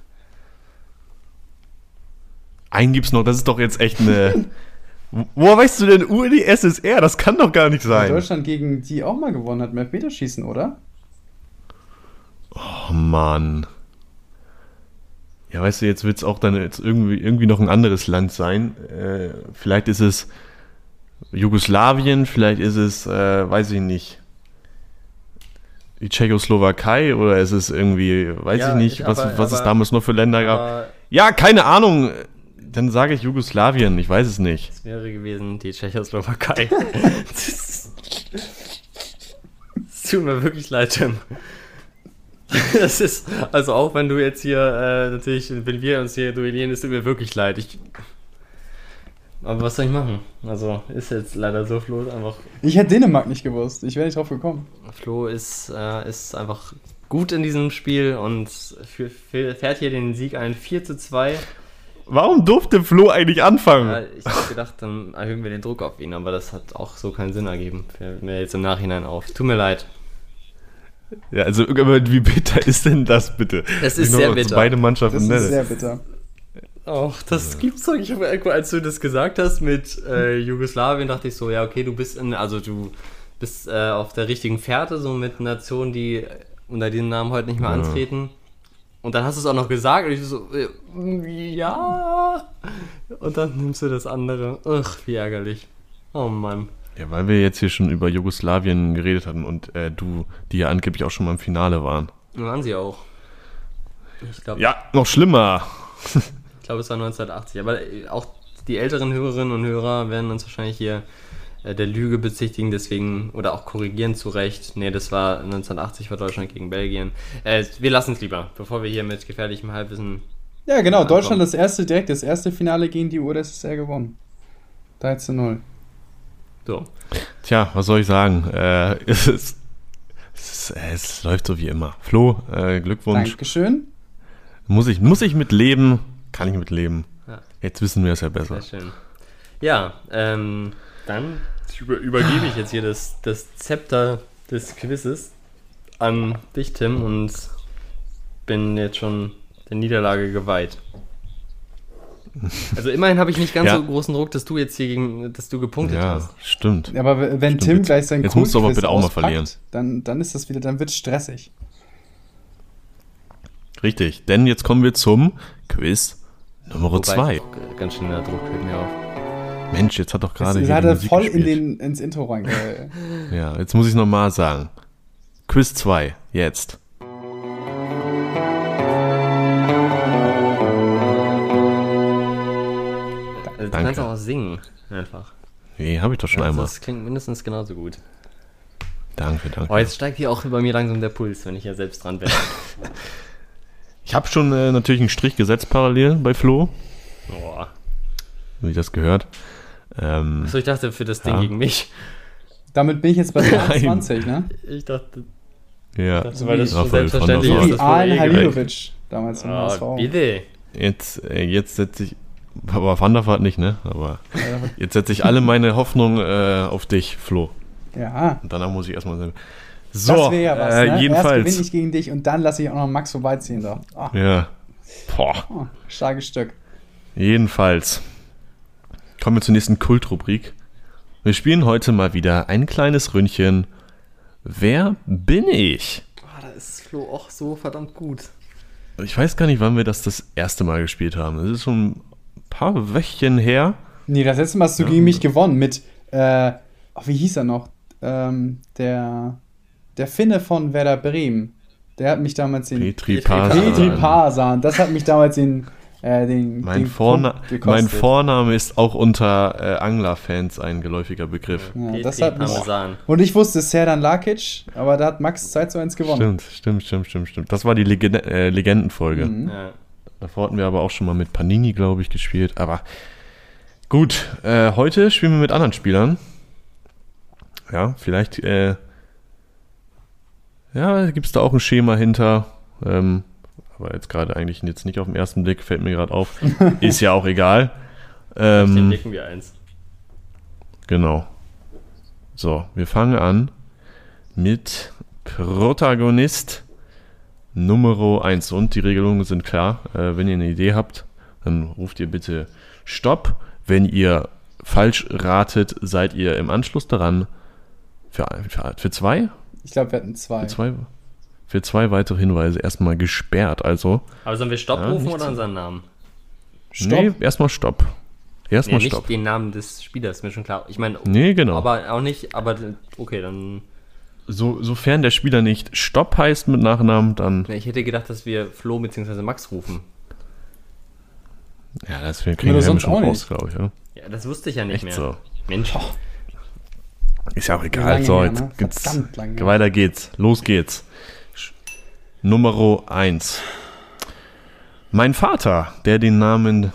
Einen gibt's noch, das ist doch jetzt echt eine. Woher weißt du denn UdSSR? Das kann doch gar nicht Weil sein. Deutschland gegen die auch mal gewonnen hat, mit Elfmeterschießen, oder? Oh Mann. Ja, weißt du, jetzt wird's auch dann jetzt irgendwie, irgendwie noch ein anderes Land sein. Äh, vielleicht ist es Jugoslawien, vielleicht ist es, äh, weiß ich nicht, die Tschechoslowakei oder ist es irgendwie, weiß Ja, ich nicht, ich- was, aber- was es aber- damals noch für Länder gab. Ja, keine Ahnung. Dann sage ich Jugoslawien, ich weiß es nicht. es wäre gewesen die Tschechoslowakei. Es tut mir wirklich leid, Tim. Das ist, also auch wenn du jetzt hier, äh, natürlich, wenn wir uns hier duellieren, ist es mir wirklich leid. Ich, aber was soll ich machen? Also ist jetzt leider so, Flo ist einfach, Ich hätte Dänemark nicht gewusst. Ich wäre nicht drauf gekommen. Flo ist, äh, ist einfach gut in diesem Spiel und für, für, fährt hier den Sieg ein 4 zu 2. Warum durfte Flo eigentlich anfangen? Ja, ich habe gedacht, dann erhöhen wir den Druck auf ihn, aber das hat auch so keinen Sinn ergeben. Fällt mir jetzt im Nachhinein auf. Tut mir leid. Ja, also aber wie bitter ist denn das bitte? Es ist Ich sehr bitter. Beide Mannschaften Das ist sehr bitter. Ach, das gibt's doch. Ich habe irgendwo, als du das gesagt hast mit äh, Jugoslawien, dachte ich so, ja, okay, du bist in, also du bist äh, auf der richtigen Fährte, so mit Nationen, die unter diesem Namen heute nicht mehr Ja. antreten. Und dann hast du es auch noch gesagt und ich so, äh, ja. Und dann nimmst du das andere. Ach, wie ärgerlich. Oh Mann. Ja, weil wir jetzt hier schon über Jugoslawien geredet hatten und äh, du, die ja angeblich auch schon mal im Finale waren. Waren sie auch. Ich glaube, Ja, noch schlimmer. Ich glaube, es war 1980. Aber äh, auch die älteren Hörerinnen und Hörer werden uns wahrscheinlich hier äh, der Lüge bezichtigen, deswegen, oder auch korrigieren zu Recht. Nee, das war 1980 war Deutschland gegen Belgien. Äh, wir lassen es lieber, bevor wir hier mit gefährlichem Halbwissen. Ja, genau. Deutschland das erste, direkt das erste Finale gegen die UdSSR gewonnen. 3 zu 0. So. Tja, was soll ich sagen? Äh, es, ist, es, ist, äh, es läuft so wie immer. Flo, äh, Glückwunsch. Dankeschön. Muss ich, muss ich mit leben? Kann ich mit leben. Ja. Jetzt wissen wir es ja besser. Sehr schön. Ja, ähm, dann über, übergebe ich jetzt hier das, das Zepter des Quizzes an dich, Tim, und bin jetzt schon der Niederlage geweiht. Also immerhin habe ich nicht ganz Ja. so großen Druck, dass du jetzt hier gegen, dass du gepunktet Ja, hast. stimmt. Aber wenn Stimmt, Tim jetzt- gleich sein jetzt musst du aber bitte auch mal verlieren. Dann, dann ist das wieder, dann wird es stressig. Richtig, denn jetzt kommen wir zum Quiz Nummer Wobei, 2. äh, Ganz schön der Druck fällt mir auf. Mensch, jetzt hat doch gerade hier hat die er Musik voll in den, ins Intro reinge... Ja, jetzt muss ich nochmal sagen. Quiz 2, jetzt. Also, du Danke. kannst auch singen, einfach. Nee, habe ich doch schon Also, einmal. das klingt mindestens genauso gut. Danke, danke. Oh, jetzt steigt hier auch bei mir langsam der Puls, wenn ich ja selbst dran bin. Ich habe schon äh, natürlich einen Strich gesetzt parallel bei Flo, Boah. wie das gehört. Ähm, Achso, ich dachte für das Ding Ja. gegen mich. Damit bin ich jetzt bei 23, ne? Ich dachte, ja, also, weil das Raphael selbstverständlich. Wie Das Alan eh Halilovic damals im Ah, HSV. bitte. jetzt, äh, jetzt setze ich. Aber Van der Vaart nicht, ne? Aber jetzt setze ich alle meine Hoffnung äh, auf dich, Flo. Ja, Und danach muss ich erstmal sagen. So, das wäre ja was, äh, ne? Erst gewinne jedenfalls. ich gegen dich und dann lasse ich auch noch Max vorbeiziehen. Da. Ah, Ja. Boah. oh, starkes Stück. Jedenfalls. Kommen wir zur nächsten Kultrubrik. Wir spielen heute mal wieder ein kleines Ründchen. Wer bin ich? Ah, da ist Flo auch so verdammt gut. Ich weiß gar nicht, wann wir das das erste Mal gespielt haben. Das ist schon paar Wöchchen her. Nee, das letzte Mal hast du gegen mich gewonnen mit, äh, oh, wie hieß er noch? Ähm, der, der Finne von Werder Bremen. Der hat mich damals den Petri Parsan. Petri Parsan, das hat mich damals den, äh, den, Mein, den Vorna mein Vorname ist auch unter äh, Anglerfans ein geläufiger Begriff. Ja, das hat mich, und ich wusste Serdan Lakic, aber da hat Max 2 zu 1 gewonnen. Stimmt, stimmt, stimmt, stimmt, stimmt. Das war die Legende äh, Legendenfolge. Mhm. Ja. Davor hatten wir aber auch schon mal mit Panini, glaube ich, gespielt. Aber gut, äh, heute spielen wir mit anderen Spielern. Ja, vielleicht, äh, ja, gibt es da auch ein Schema hinter. Ähm, aber jetzt gerade eigentlich jetzt nicht auf den ersten Blick, fällt mir gerade auf. Ist ja auch egal. Ähm, blicken wir eins. genau. So, wir fangen an mit Protagonist Nummer 1. Und die Regelungen sind klar. Äh, wenn ihr eine Idee habt, dann ruft ihr bitte Stopp. Wenn ihr falsch ratet, seid ihr im Anschluss daran für, für, für zwei? Ich glaube, wir hatten zwei. Für zwei? Für zwei weitere Hinweise erstmal gesperrt. Also, Aber sollen wir Stopp Ja, rufen nicht oder unseren Namen? Stopp. nee, erstmal Stopp. Nee, Erstmal nicht Stopp. den Namen des Spielers, ist mir schon klar. Ich meine, Nee, genau. aber auch nicht, aber okay, dann. So, sofern der Spieler nicht Stopp heißt mit Nachnamen, dann. Ich hätte gedacht, dass wir Flo bzw. Max rufen. Ja, das wir kriegen wir sonst schon raus, glaube ich. Ja? Ja, das wusste ich ja nicht Echt mehr. so. Mensch. Ist ja auch egal. So, her, jetzt ne? geht's, her. weiter geht's. Los geht's. Nummer 1. Mein Vater, der den Namen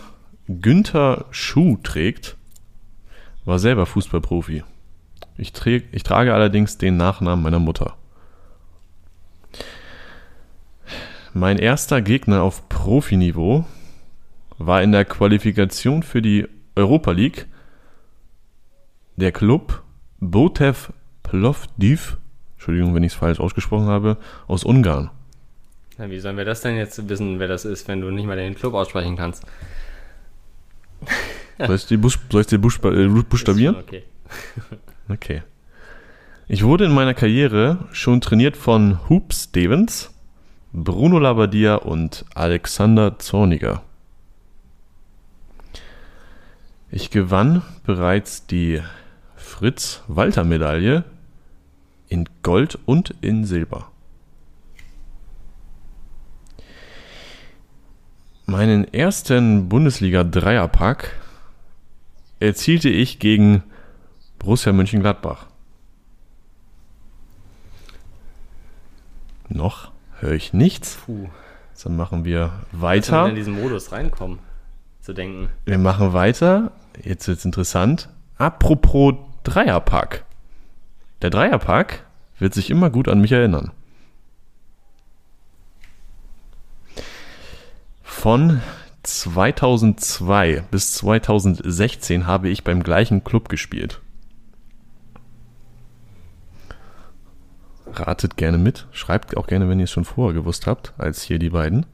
Günther Schuh trägt, war selber Fußballprofi. Ich, trä- ich trage allerdings den Nachnamen meiner Mutter. Mein erster Gegner auf Profiniveau war in der Qualifikation für die Europa League der Club Botev Plovdiv, Entschuldigung, wenn ich es falsch ausgesprochen habe, aus Ungarn. Na, wie sollen wir das denn jetzt wissen, wer das ist, wenn du nicht mal den Club aussprechen kannst? Soll ich die Buchsta äh, buchstabieren? Okay. Okay. Ich wurde in meiner Karriere schon trainiert von Hoop Stevens, Bruno Labbadia und Alexander Zorniger. Ich gewann bereits die Fritz-Walter-Medaille in Gold und in Silber. Meinen ersten Bundesliga-Dreierpack erzielte ich gegen Borussia Mönchengladbach. Noch höre ich nichts. Puh. Dann machen wir Weiter. weiter. in diesen Modus reinkommen, zu denken. Wir machen weiter. Jetzt wird's interessant. Apropos Dreierpack. Der Dreierpack wird sich immer gut an mich erinnern. Von 2002 bis 2016 habe ich beim gleichen Club gespielt. Ratet gerne mit. Schreibt auch gerne, wenn ihr es schon vorher gewusst habt, als hier die beiden.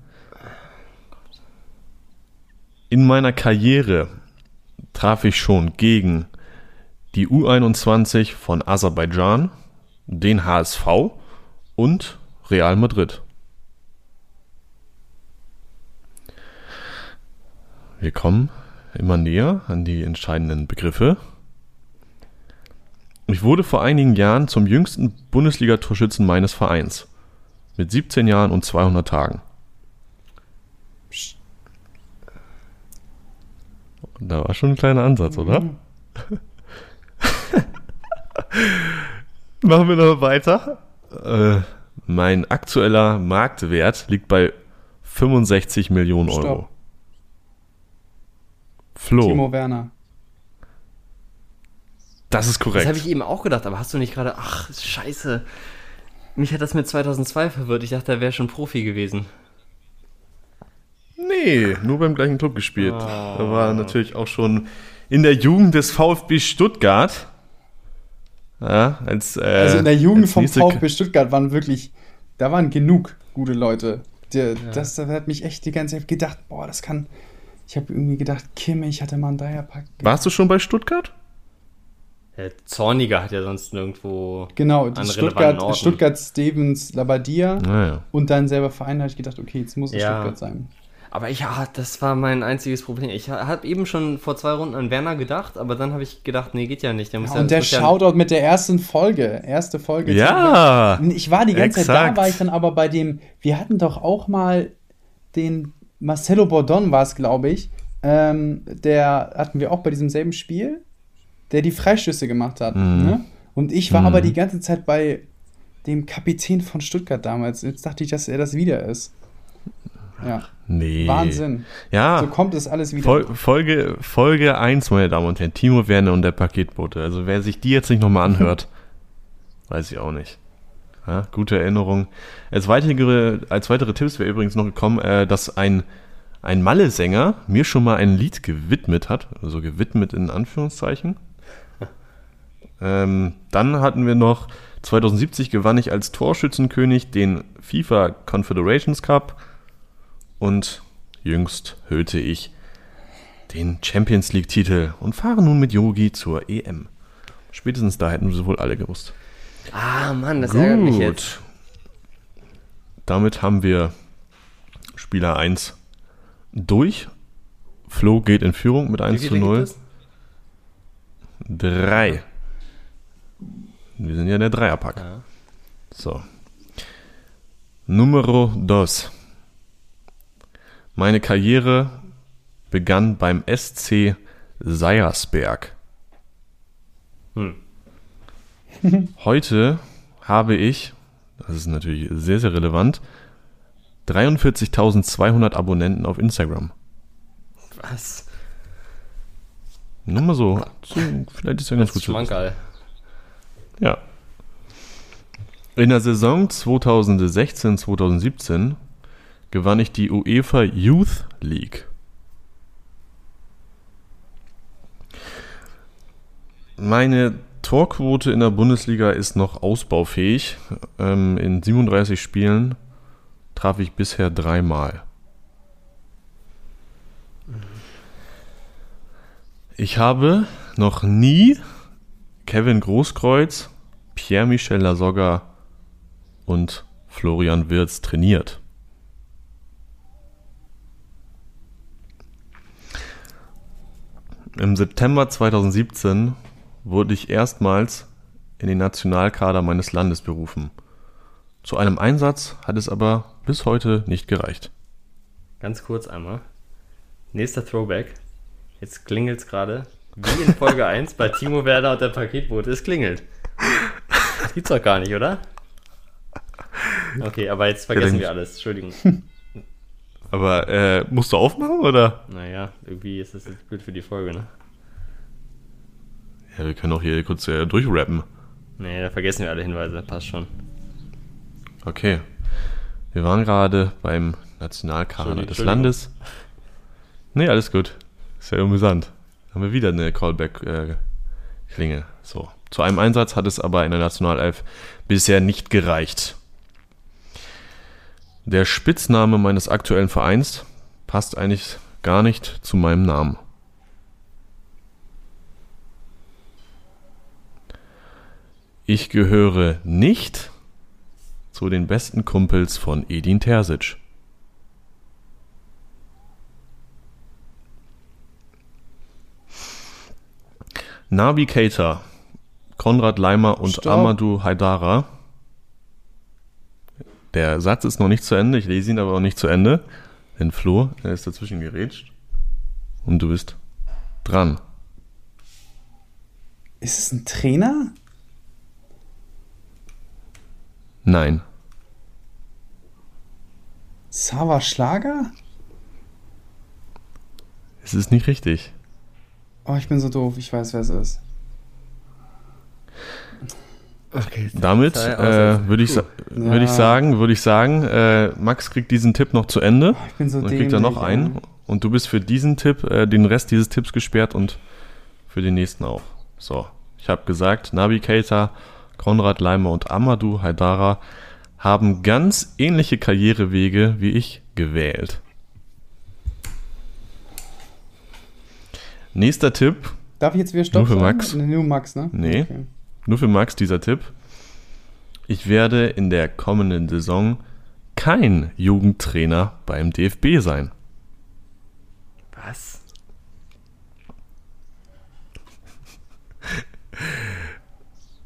In meiner Karriere traf ich schon gegen die U21 von Aserbaidschan, den HSV und Real Madrid. Wir kommen immer näher an die entscheidenden Begriffe. Ich wurde vor einigen Jahren zum jüngsten Bundesliga-Torschützen meines Vereins. Mit 17 Jahren und 200 Tagen. Da war schon ein kleiner Ansatz, oder? Machen wir noch weiter. Äh, mein aktueller Marktwert liegt bei 65 Millionen Stopp. Euro. Flo, Timo Werner. Das ist Das korrekt. habe ich eben auch gedacht, aber hast du nicht gerade. Ach, scheiße. Mich hat das mit 2002 verwirrt. Ich dachte, er wäre schon Profi gewesen. nee, nur beim gleichen Club gespielt. Oh. Da war natürlich auch schon in der Jugend des VfB Stuttgart. Ja, als, äh, Also in der Jugend vom VfB Stuttgart waren wirklich, da waren genug gute Leute. Der, Das das hat mich echt die ganze Zeit gedacht, boah, das kann. Ich habe irgendwie gedacht, Kimmich hatte mal einen Dreierpack. Warst du schon bei Stuttgart? Der Zorniger hat ja sonst nirgendwo. Genau, An Stuttgart. Stuttgart Stevens Labadia Naja. und dann selber Verein, da habe ich gedacht, okay, jetzt muss es Ja. Stuttgart sein. Aber ja, das war mein einziges Problem. Ich habe eben schon vor zwei Runden an Werner gedacht, aber dann habe ich gedacht, nee, geht ja nicht. Der muss ja, und der ja, Shoutout mit der ersten Folge, erste Folge. Ja! Ich war die ganze Zeit exakt. da, war ich dann aber bei dem, wir hatten doch auch mal den Marcelo Bordon war es, glaube ich. Ähm, der hatten wir auch bei diesem selben Spiel, der die Freischüsse gemacht hat. Mhm. Ne? Und ich war Mhm. aber die ganze Zeit bei dem Kapitän von Stuttgart damals. Jetzt dachte ich, dass er das wieder ist. Ja, Nee. Wahnsinn. Ja. So kommt es alles wieder. Fol Folge, Folge 1, meine Damen und Herren. Timo Werner und der Paketbote. Also wer sich die jetzt nicht nochmal anhört, weiß ich auch nicht. Ja, gute Erinnerung. Als weitere, als weitere Tipps wäre übrigens noch gekommen, äh, dass ein, ein Malle-Sänger mir schon mal ein Lied gewidmet hat. Also gewidmet in Anführungszeichen. Ähm, dann hatten wir noch, 2070 gewann ich als Torschützenkönig den FIFA Confederations Cup und jüngst hüllte ich den Champions League-Titel und fahre nun mit Yogi zur EM. Spätestens da hätten wir sie wohl alle gewusst. Ah, Mann, das ärgert mich jetzt. Damit haben wir Spieler 1 durch. Flo geht in Führung mit 1 Wie zu viele 0. gibt es? 3. Wir sind ja der Dreierpack. Ja. So. Numero dos. Meine Karriere begann beim SC Seiersberg. Hm. Heute habe ich, das ist natürlich sehr, sehr relevant, 43.200 Abonnenten auf Instagram. Was? Nur mal so. so vielleicht ist ja ganz Das gut. Schmankerl. Ja. In der Saison 2016-2017 gewann ich die UEFA Youth League. Meine Torquote in der Bundesliga ist noch ausbaufähig. Ähm, in 37 Spielen traf ich bisher dreimal. Ich habe noch nie Kevin Großkreuz, Pierre-Michel Lasogga und Florian Wirz trainiert. Im September 2017 wurde ich erstmals in den Nationalkader meines Landes berufen. Zu einem Einsatz hat es aber bis heute nicht gereicht. Ganz kurz einmal. Nächster Throwback. Jetzt klingelt es gerade. Wie in Folge 1 bei Timo Werder und der Paketbote. Es klingelt. Das gibt's doch gar nicht, oder? Okay, aber jetzt vergessen denk- wir alles. Entschuldigung. Aber äh, musst du aufmachen oder? Naja, irgendwie ist das jetzt blöd für die Folge, ne? Ja, wir können auch hier kurz äh, durchrappen. Nee, da vergessen wir alle Hinweise. Passt schon. Okay. Wir waren gerade beim Nationalkader des. Landes. Nee, alles gut. Ist ja amüsant. Haben wir wieder eine Callback-Klinge. so. Zu einem Einsatz hat es aber in der Nationalelf bisher nicht gereicht. Der Spitzname meines aktuellen Vereins passt eigentlich gar nicht zu meinem Namen. Ich gehöre nicht zu den besten Kumpels von Edin Terzic. Keita, Konrad Leimer und Stopp. Amadou Haidara. Der Satz ist noch nicht zu Ende, ich lese ihn aber auch nicht zu Ende. Denn Flo, er ist dazwischen gerätscht. Und du bist dran. Ist es ein Trainer? Nein. Sava Schlager? Es ist nicht richtig. Oh, ich bin so doof, ich weiß, wer es ist. Okay, Damit äh, aus- würde ich, Puh. würd ich Ja. sagen, würde ich sagen, äh, Max kriegt diesen Tipp noch zu Ende. Ich bin so Dann kriegt er noch einen. Und du bist für diesen Tipp, äh, den Rest dieses Tipps gesperrt und für den nächsten auch. So, ich habe gesagt, Nabi Keita, Konrad Leimer und Amadou Haidara haben ganz ähnliche Karrierewege wie ich gewählt. Nächster Tipp, Darf ich jetzt wieder Stopp Nur für? Max? Nee, Nur Max, ne? Nee. Okay. Nur für Max dieser Tipp. Ich werde in der kommenden Saison kein Jugendtrainer beim DFB sein. Was?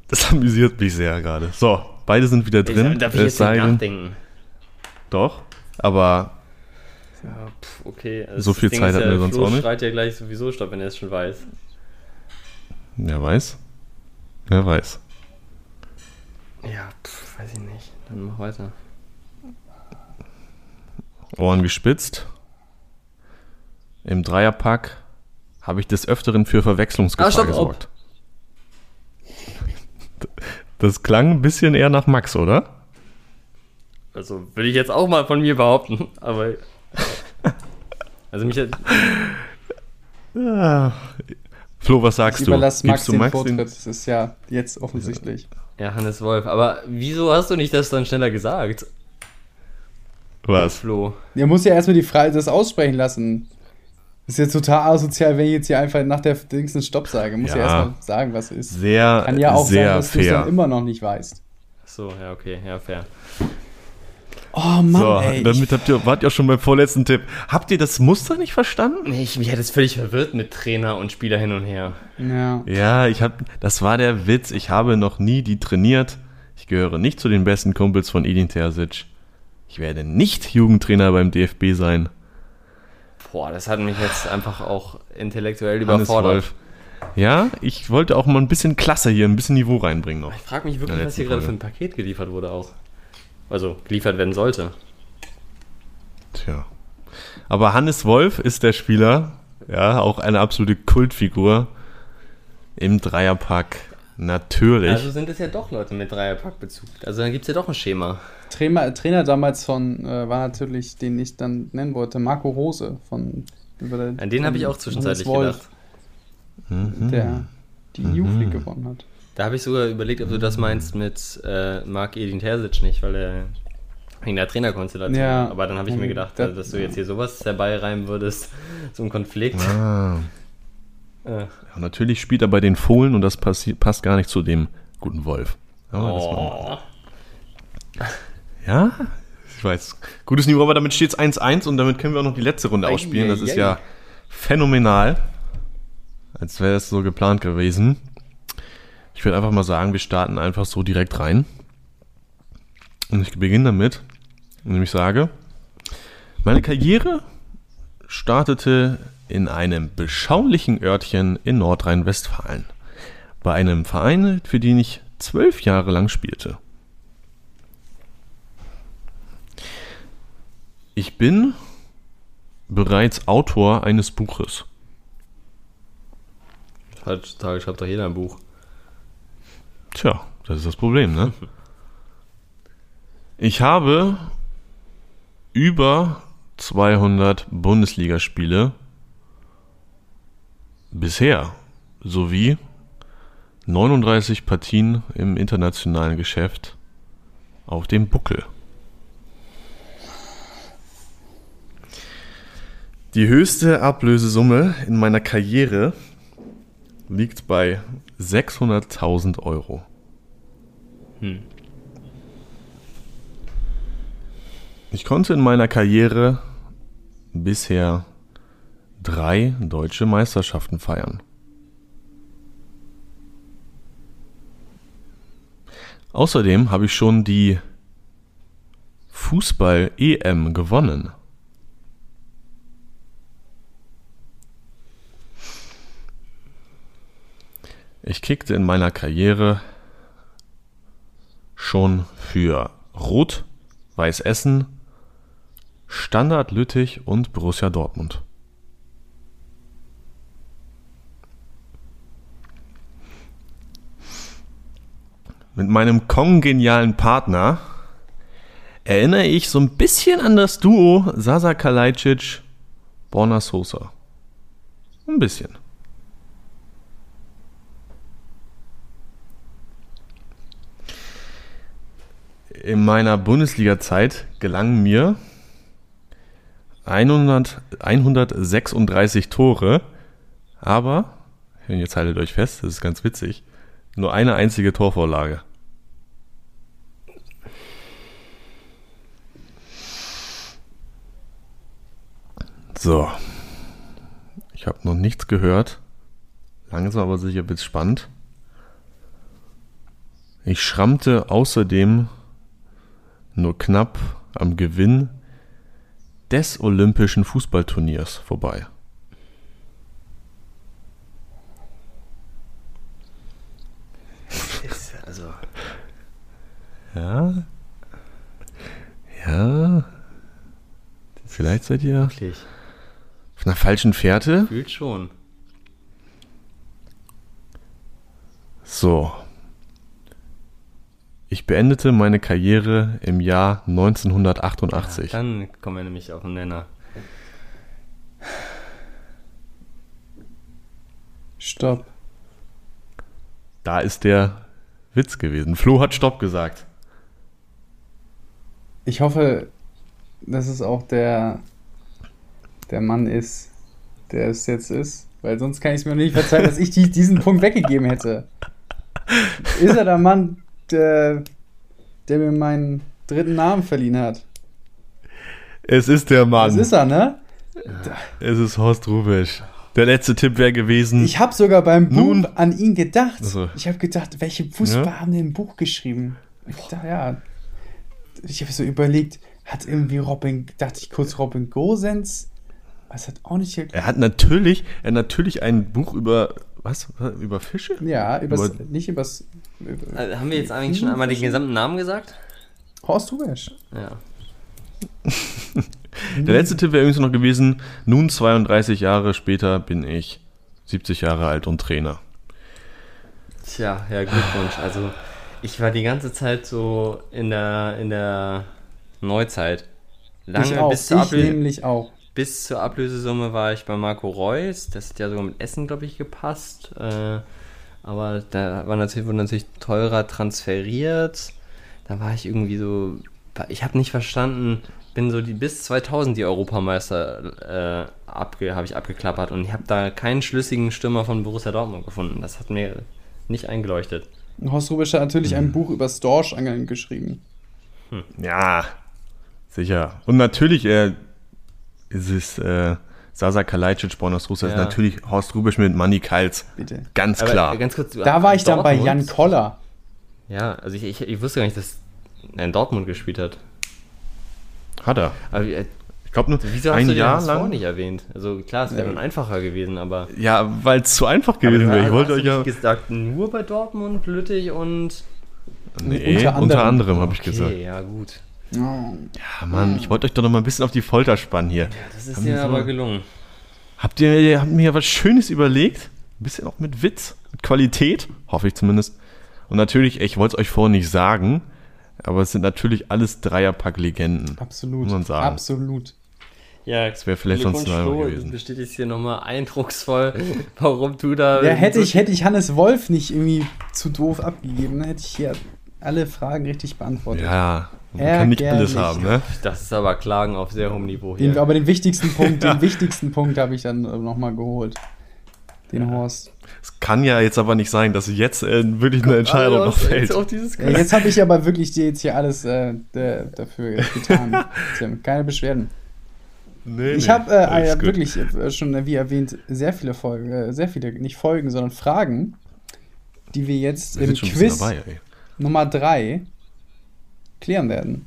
Das amüsiert mich sehr gerade. So, beide sind wieder drin. Ich, darf ich jetzt nicht nachdenken? Doch, aber Ja, pff, okay. Also So viel Zeit hatten ja, wir sonst Flo auch nicht. schreit ja gleich sowieso Stopp, wenn er es schon weiß. wer weiß. Wer weiß. Ja, pff, weiß ich nicht. Dann mach weiter. Ohren gespitzt. Im Dreierpack habe ich des Öfteren für Verwechslungsgefahr Ah, stopp, gesorgt. Das klang ein bisschen eher nach Max, oder? Also würde ich jetzt auch mal von mir behaupten, aber. Also mich Ja. Flo, was sagst Ich du? überlasse Max Gibst du den Max Vortritt. den? Das ist ja jetzt offensichtlich. ja, Hannes Wolf. Aber wieso hast du nicht das dann schneller gesagt? Was? Flo. Er muss ja erstmal die Frage das aussprechen lassen. Das ist jetzt total asozial, wenn ich jetzt hier einfach nach der Dings einen Stopp sage. Muss ja, Ja. erstmal sagen, was ist. Sehr, Kann ja auch sehr sein, dass du es dann immer noch nicht weißt. So, ja, okay, ja, fair. Oh Mann, so, ey. damit habt ihr, wart ihr schon beim vorletzten Tipp. Habt ihr das Muster nicht verstanden? Nee, ich, mich hat es völlig verwirrt mit Trainer und Spieler hin und her. ja. Ja, ich hab, das war der Witz. Ich habe noch nie die trainiert. Ich gehöre nicht zu den besten Kumpels von Edin Terzic. Ich werde nicht Jugendtrainer beim DFB sein. Boah, das hat mich jetzt einfach auch intellektuell Hannes überfordert. Wolf. Ja, ich wollte auch mal ein bisschen Klasse hier, ein bisschen Niveau reinbringen noch. Ich frage mich wirklich, was hier gerade für ein Paket geliefert wurde auch. Also, geliefert werden sollte. Tja. Aber Hannes Wolf ist der Spieler, ja, auch eine absolute Kultfigur im Dreierpack. Natürlich. Also sind es ja doch Leute mit Dreierpackbezug. Also dann gibt es ja doch ein Schema. Trainer, Trainer damals von, äh, war natürlich, den ich dann nennen wollte, Marco Rose von. Über der, An den habe ich auch zwischenzeitlich Wolf, gedacht. Mhm. Der die Youth League gewonnen hat. Da habe ich sogar überlegt, ob du das meinst mit äh, Marc Edin Terzic nicht, weil er wegen der Trainerkonstellation. Ja. Aber dann habe ich mir gedacht, Das- dass du jetzt hier sowas herbeireimen würdest, so ein Konflikt. Ah. Äh, Ja, natürlich spielt er bei den Fohlen und das passt gar nicht zu dem guten Wolf. Aber das war- oh. ja, ich weiß. Gutes Niveau, aber damit steht es 1-1 und damit können wir auch noch die letzte Runde ausspielen. Das ist ja phänomenal. Als wäre es so geplant gewesen. Ich würde einfach mal sagen, wir starten einfach so direkt rein. Und ich beginne damit, indem ich sage, meine Karriere startete in einem beschaulichen Örtchen in Nordrhein-Westfalen. Bei einem Verein, für den ich zwölf Jahre lang spielte. Ich bin bereits Autor eines Buches. Heutzutage schreibt doch jeder ein Buch. Tja, das ist das Problem, ne? Ich habe über 200 Bundesligaspiele bisher sowie 39 Partien im internationalen Geschäft auf dem Buckel. Die höchste Ablösesumme in meiner Karriere liegt bei 600.000 Euro. Hm. Ich konnte in meiner Karriere bisher drei deutsche Meisterschaften feiern. Außerdem habe ich schon die Fußball-EM gewonnen. Ich kickte in meiner Karriere schon für Rot, Weiß Essen, Standard Lüttich und Borussia Dortmund. mit meinem kongenialen Partner erinnere ich so ein bisschen an das Duo Sasa Kalajdzic, Borna Sosa. Ein bisschen. In meiner Bundesliga-Zeit gelangen mir 100, 136 Tore, aber, jetzt haltet euch fest, das ist ganz witzig, nur eine einzige Torvorlage. So. Ich habe noch nichts gehört. Langsam aber sicher wird's spannend. Ich schrammte außerdem nur knapp am Gewinn des Olympischen Fußballturniers vorbei. Also, Ja. Ja. Vielleicht seid ihr wirklich. auf einer falschen Fährte. Fühlt schon. So. Ich beendete meine Karriere im Jahr 1988. Dann kommen wir nämlich auf den Nenner. Stopp. Da ist der Witz gewesen. Flo hat Stopp gesagt. Ich hoffe, dass es auch der, der Mann ist, der es jetzt ist. Weil sonst kann ich es mir nicht verzeihen, dass ich die, diesen Punkt weggegeben hätte. Ist er der Mann, der, der mir meinen dritten Namen verliehen hat? Es ist der Mann. ist er, ne? es ist Horst Rubisch. Der letzte Tipp wäre gewesen. Ich habe sogar beim Buch Nun- an ihn gedacht. Ach so. Ich habe gedacht, welche Fußballer Ja? haben denn ein Buch geschrieben? Ich dachte, ja. Ich habe so überlegt, hat irgendwie Robin, dachte ich kurz Robin Gosens. Was hat auch nicht geklappt. er hat natürlich, er hat natürlich ein Buch über was? Über Fische? Ja, übers, Aber- nicht übers. Über, Also, haben wir jetzt eigentlich schon einmal den gesamten Namen gesagt? Horst Rubesch. Ja. Der letzte Tipp wäre übrigens noch gewesen, nun 32 Jahre später bin ich 70 Jahre alt und Trainer. Tja, ja, Glückwunsch. Also, ich war die ganze Zeit so in der, in der Neuzeit. Lange ich auch. bis ich nämlich auch. Bis zur Ablösesumme war ich bei Marco Reus. Das hat ja sogar mit Essen, glaube ich, gepasst. Äh, aber da war natürlich, wurde natürlich teurer transferiert. Da war ich irgendwie so. Ich habe nicht verstanden, bin so die bis 2000 die Europameister äh, abge, habe ich abgeklappert und ich habe da keinen schlüssigen Stürmer von Borussia Dortmund gefunden. Das hat mir nicht eingeleuchtet. Horst Rubesch hat natürlich Mhm. ein Buch über Storch-Angeln geschrieben. Ja, sicher. Und natürlich äh, ist es äh, Sasa Kalajdzic, Bornas Russa, ist Ja. natürlich Horst Rubisch mit Manny Kals. Bitte. Ganz Aber, klar. Ganz kurz, Da war ich dann bei? Jan Koller. Ja, also ich, ich, ich wusste gar nicht, dass er in Dortmund gespielt hat. Hat er. Aber äh, Ich glaube nur wieso hast ein du den Jahr lang. nicht erwähnt? Also klar, es wäre Ja. dann einfacher gewesen, aber. Ja, weil es zu einfach gewesen wäre. Ich hast wollte euch ja. gesagt, nur bei Dortmund, Lüttich und. Nee, Unter unter anderem. anderem, habe ich Okay, gesagt. ja, gut. Oh. Ja, Mann, ich wollte euch doch noch mal ein bisschen auf die Folter spannen hier. Ja, das ist dir so- aber gelungen. Habt ihr, ihr habt mir was Schönes überlegt? Ein bisschen auch mit Witz, mit Qualität, hoffe ich zumindest. Und natürlich, ich wollte es euch vorher nicht sagen, aber es sind natürlich alles Dreierpack-Legenden. Absolut. Muss man sagen. Absolut. Ja, Das wäre vielleicht sonst Flo, gewesen. Du bestätigst hier nochmal eindrucksvoll, warum du da. Ja, hätte ich, hätte ich Hannes Wolf nicht irgendwie zu doof abgegeben, dann hätte ich hier alle Fragen richtig beantwortet. Ja, man kann nicht alles Ärgerlich. haben, ne? Das ist aber Klagen auf sehr hohem Niveau Den, hier. aber den wichtigsten Punkt, den wichtigsten Punkt habe ich dann nochmal geholt. Den Horst. Es kann ja jetzt aber nicht sein, dass jetzt äh, wirklich eine Entscheidung noch fällt. Dieses Ja, jetzt habe ich aber wirklich dir jetzt hier alles äh, dafür getan. Tim, Keine Beschwerden. Nee, Ich nee, habe äh, äh, wirklich äh, schon, äh, wie erwähnt, sehr viele Folgen, äh, sehr viele, nicht Folgen, sondern Fragen, die wir jetzt Wir im sind schon ein bisschen Quiz dabei, ey. Nummer 3 klären werden.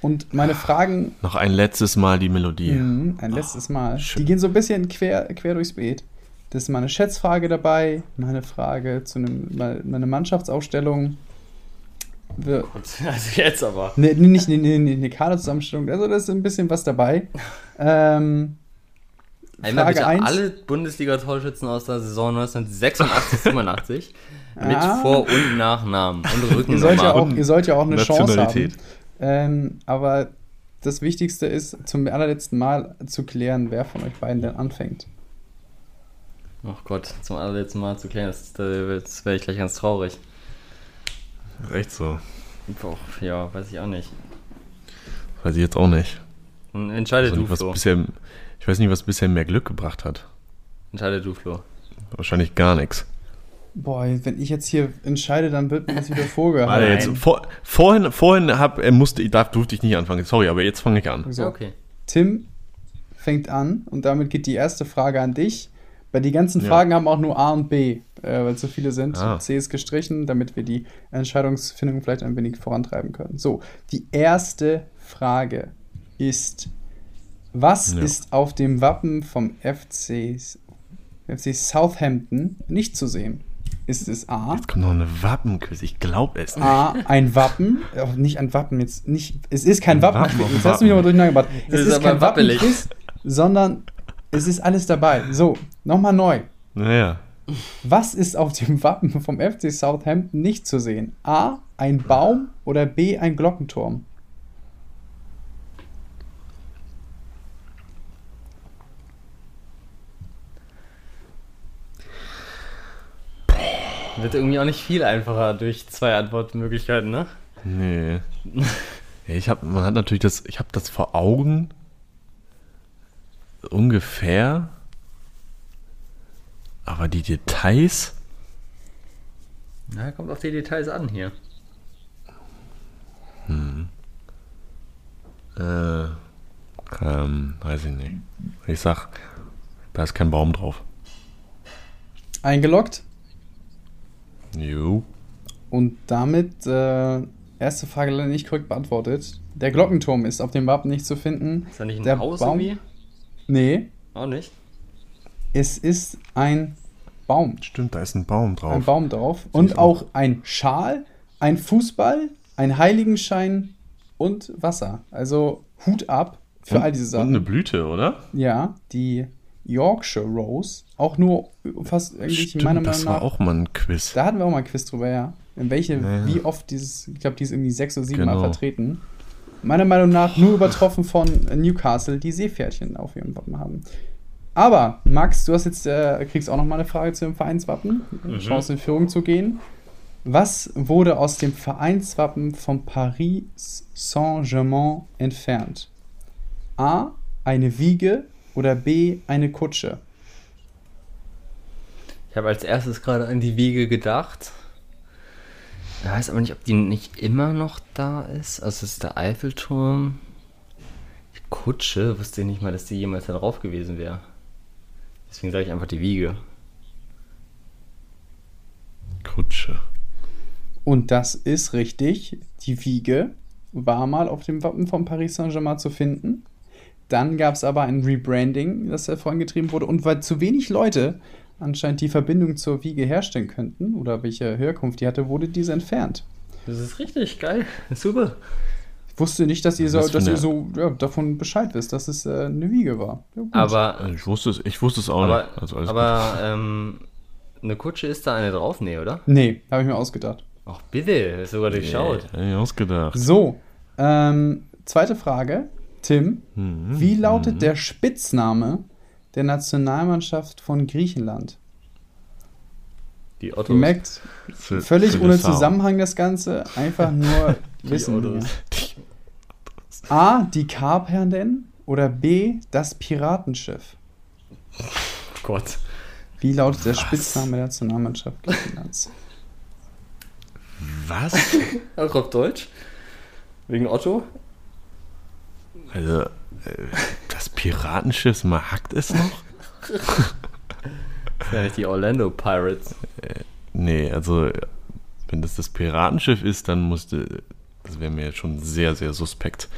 Und meine Fragen, Noch ein letztes Mal die Melodie. mh, ein letztes Mal, schön. die gehen so ein bisschen quer, quer durchs Beet. Das ist meine Schätzfrage dabei, meine Frage zu einem, meine Mannschaftsaufstellung. Wir, Also jetzt aber. Ne, nicht eine ne, ne, ne Kaderzusammenstellung, also da ist ein bisschen was dabei. Ähm, Einmal Frage bitte 1. alle Bundesliga-Torschützen aus der Saison 1986, 87 mit Ah. Vor- und Nachnamen und Ihr sollt, ja Rückennummer. auch, ihr sollt ja auch eine Chance haben. Ähm, aber das Wichtigste ist, zum allerletzten Mal zu klären, wer von euch beiden denn anfängt. Oh Gott, zum allerletzten Mal zu klären, das, das wäre ich gleich ganz traurig. Echt so. Boah, ja, weiß ich auch nicht. Weiß ich jetzt auch nicht. Entscheide Also du, nicht, was Flo. bisher, ich weiß nicht, was bisher mehr Glück gebracht hat. Entscheide du, Flo. Wahrscheinlich gar nichts. Boah, wenn ich jetzt hier entscheide, dann wird mir das wieder vorgehalten. Warte, jetzt, vor, vorhin, vorhin hab, er musste, ich darf, durfte ich nicht anfangen. Sorry, aber jetzt fange ich an. So, Okay. Tim fängt an und damit geht die erste Frage an dich. Bei die ganzen Ja. Fragen haben auch nur A und B, äh, weil es so viele sind. Ah. C ist gestrichen, damit wir die Entscheidungsfindung vielleicht ein wenig vorantreiben können. So, die erste Frage ist: Was Ja. ist auf dem Wappen vom FC, FC Southampton nicht zu sehen? Ist es A? Jetzt kommt noch eine Wappenquiz. Ich glaube es nicht. A, ein Wappen, äh, nicht ein Wappen, jetzt nicht, es ist kein Ein Wappen, Wappen jetzt hast du mich nochmal durcheinander gebracht. Es ist, ist aber kein wappelig. Wappenquiz, sondern es ist alles dabei. So, nochmal neu. Naja. Was ist auf dem Wappen vom FC Southampton nicht zu sehen? A, ein Baum oder B, ein Glockenturm? Wird irgendwie auch nicht viel einfacher durch zwei Antwortmöglichkeiten, ne? Nee. Ich hab, man hat natürlich das, ich habe das vor Augen. Ungefähr. Aber die Details. Na, kommt auf die Details an hier. Äh, ähm, weiß ich nicht. Ich sag, da ist kein Baum drauf. Eingeloggt? Jo. Und damit, äh, erste Frage leider nicht korrekt beantwortet. Der Glockenturm ist auf dem Wappen nicht zu finden. Ist da nicht ein Der Haus Baum? irgendwie? Nee, Auch nicht. es ist ein Baum. Stimmt, da ist ein Baum drauf. Ein Baum drauf. Und auch ein Schal, ein Fußball, ein Heiligenschein und Wasser. Also Hut ab für und, all diese Und eine Sachen. Blüte, oder? Ja, die Yorkshire Rose. Auch nur fast eigentlich Stimmt, meiner das Meinung war nach. auch mal ein Quiz. Da hatten wir auch mal ein Quiz drüber, ja. In welche, Ja. wie oft dieses, ich glaube, die ist irgendwie sechs oder sieben Mal Genau. vertreten. Meiner Meinung nach nur übertroffen von Newcastle, die Seepferdchen auf ihrem Wappen haben. Aber, Max, du hast jetzt, äh, kriegst auch noch mal eine Frage zu dem Vereinswappen. Chance in Führung zu gehen. Was wurde aus dem Vereinswappen von Paris Saint-Germain entfernt? A. Eine Wiege oder B. Eine Kutsche? Ich habe als erstes gerade an die Wiege gedacht. Ich weiß aber nicht, ob die nicht immer noch da ist. Also es ist der Eiffelturm. Die Kutsche, wusste ich nicht mal, dass die jemals da drauf gewesen wäre. Deswegen sage ich einfach die Wiege. Kutsche. Und das ist richtig. Die Wiege war mal auf dem Wappen von Paris Saint-Germain zu finden. Dann gab es aber ein Rebranding, das da vorangetrieben wurde. Und weil zu wenig Leute anscheinend die Verbindung zur Wiege herstellen könnten oder welche Herkunft die hatte, wurde diese entfernt. Das ist richtig geil. Super. Ich wusste nicht, dass ihr so, dass ihr so ja, davon Bescheid wisst, dass es äh, eine Wiege war. Ja. Aber, Also ich wusste es, ich wusste es auch aber, nicht. Also alles aber ähm, eine Kutsche ist da eine drauf? Nee, oder? Nee, habe ich mir ausgedacht. Ach bitte, ist sogar durchschaut. Ja, hab ich ausgedacht. So, ähm, zweite Frage. Tim, Mhm. wie lautet der Spitzname der Nationalmannschaft von Griechenland? Die Ihr Ottos. merkt, Für- völlig für ohne. Zusammenhang das Ganze, einfach nur Die wissen. Ottos. A, die Carperden oder B, das Piratenschiff? Oh Gott. Wie lautet der Spitzname der Nationalmannschaft Griechenlands? Was? Auch auf Deutsch? Wegen Otto? Also, äh, das Piratenschiff, mal hackt es noch? Das sind ja nicht die Orlando Pirates. Nee, also, wenn das das Piratenschiff ist, dann musste, das wäre mir schon sehr, sehr suspekt.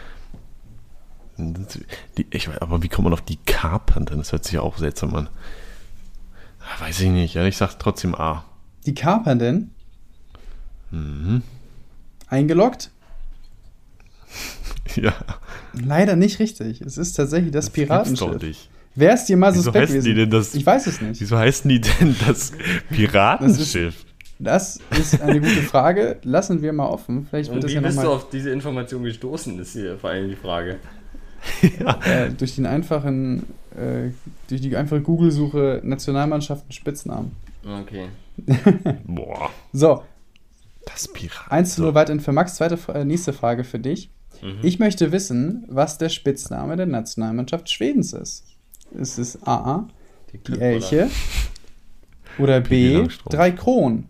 Die, ich weiß, aber wie kommt man auf die Carpenter? Das hört sich ja auch seltsam an. Ah, Weiß ich nicht, ja, ich sag trotzdem A. Die Carperden? Mhm. Eingeloggt? Ja, Leider nicht richtig. Es ist tatsächlich das gibt's doch Piratenschiff. nicht. Wäre es dir mal Wieso suspekt heißen die gewesen? denn das? Ich weiß es nicht. Wieso heißen die denn das Piratenschiff? Das ist eine gute Frage. Lassen wir mal offen. Vielleicht wird Und das wie ja bist du auf diese Information gestoßen, ist hier vor allem die Frage. äh, durch den einfachen, äh, durch die einfache Google-Suche Nationalmannschaften Spitznamen. Okay. Boah, So, das Pirat. 1 zu 0 weiterhin für Max. Zweite, äh, nächste Frage für dich. Mhm. Ich möchte wissen, was der Spitzname der Nationalmannschaft Schwedens ist. Ist es A, die Glückwunsch. Elche oder B, drei Kronen?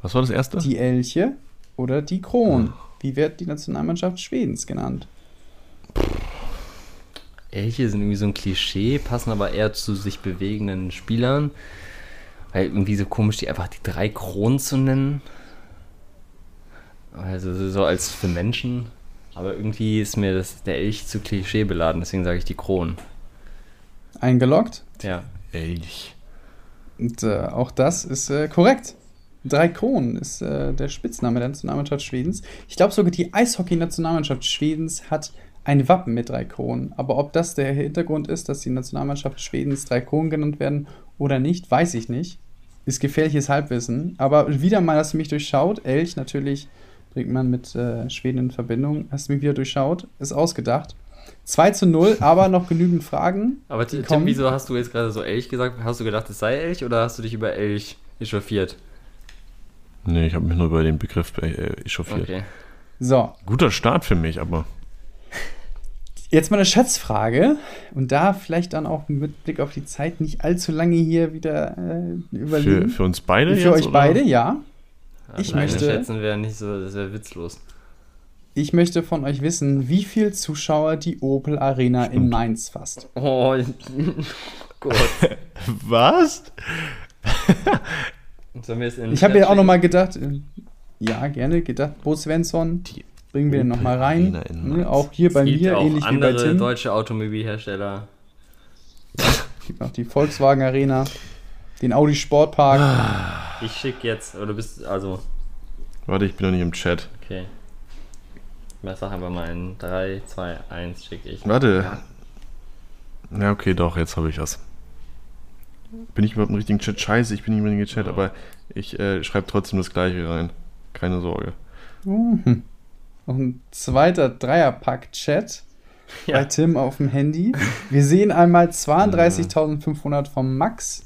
Was war das erste? Die Elche oder die Kronen? Wie wird die Nationalmannschaft Schwedens genannt? Elche sind irgendwie so ein Klischee, passen aber eher zu sich bewegenden Spielern. Weil irgendwie so komisch, die einfach die drei Kronen zu nennen. Also so als für Menschen. Aber irgendwie ist mir das, der Elch zu Klischee beladen, deswegen sage ich die Kronen. Eingeloggt? Ja. Elch. Und äh, auch das ist äh, korrekt. Drei Kronen ist äh, der Spitzname der Nationalmannschaft Schwedens. Ich glaube sogar die Eishockey-Nationalmannschaft Schwedens hat ein Wappen mit drei Kronen. Aber ob das der Hintergrund ist, dass die Nationalmannschaft Schwedens drei Kronen genannt werden oder nicht, weiß ich nicht. Ist gefährliches Halbwissen. Aber wieder mal hast du mich durchschaut. Elch natürlich bringt man mit äh, Schweden in Verbindung. Hast du mich wieder durchschaut. Ist ausgedacht. 2 zu 0, aber noch genügend Fragen. Aber Die Tim, kommen- wieso hast du jetzt gerade so Elch gesagt? Hast du gedacht, es sei Elch oder hast du dich über Elch echauffiert? Nee, ich habe mich nur über den Begriff äh, echauffiert. Okay. So, Guter Start für mich, aber Jetzt mal eine Schätzfrage und da vielleicht dann auch mit Blick auf die Zeit nicht allzu lange hier wieder äh, für, überlegen. für uns beide Für jetzt, euch oder? beide, ja. Ich möchte- schätzen wäre nicht so, das wäre witzlos. Ich möchte von euch wissen, wie viel Zuschauer die Opel Arena in Mainz fasst. Oh, Gott. Was? Es Ich habe ja auch Chat noch mal gedacht, äh, ja, gerne gedacht, Bo Svensson, Die bringen wir den noch mal rein. Opel Ne, auch hier bei Es gibt mir, auch ähnlich wie bei Tim. deutsche Automobilhersteller. gibt noch die Volkswagen Arena, den Audi Sportpark. Ich schicke jetzt, oder du bist, also, Warte, ich bin noch nicht im Chat. okay. Ich sag einfach mal in 3, 2, 1 schicke ich. Warte. Ja, okay, doch, jetzt habe ich was. Bin ich überhaupt im richtigen Chat? Scheiße, ich bin nicht im richtigen Chat, Ja. aber ich äh, schreibe trotzdem das gleiche rein. Keine Sorge. Mhm. Noch ein zweiter Dreierpack-Chat bei Ja. Tim auf dem Handy. Wir sehen einmal 32.500 von Max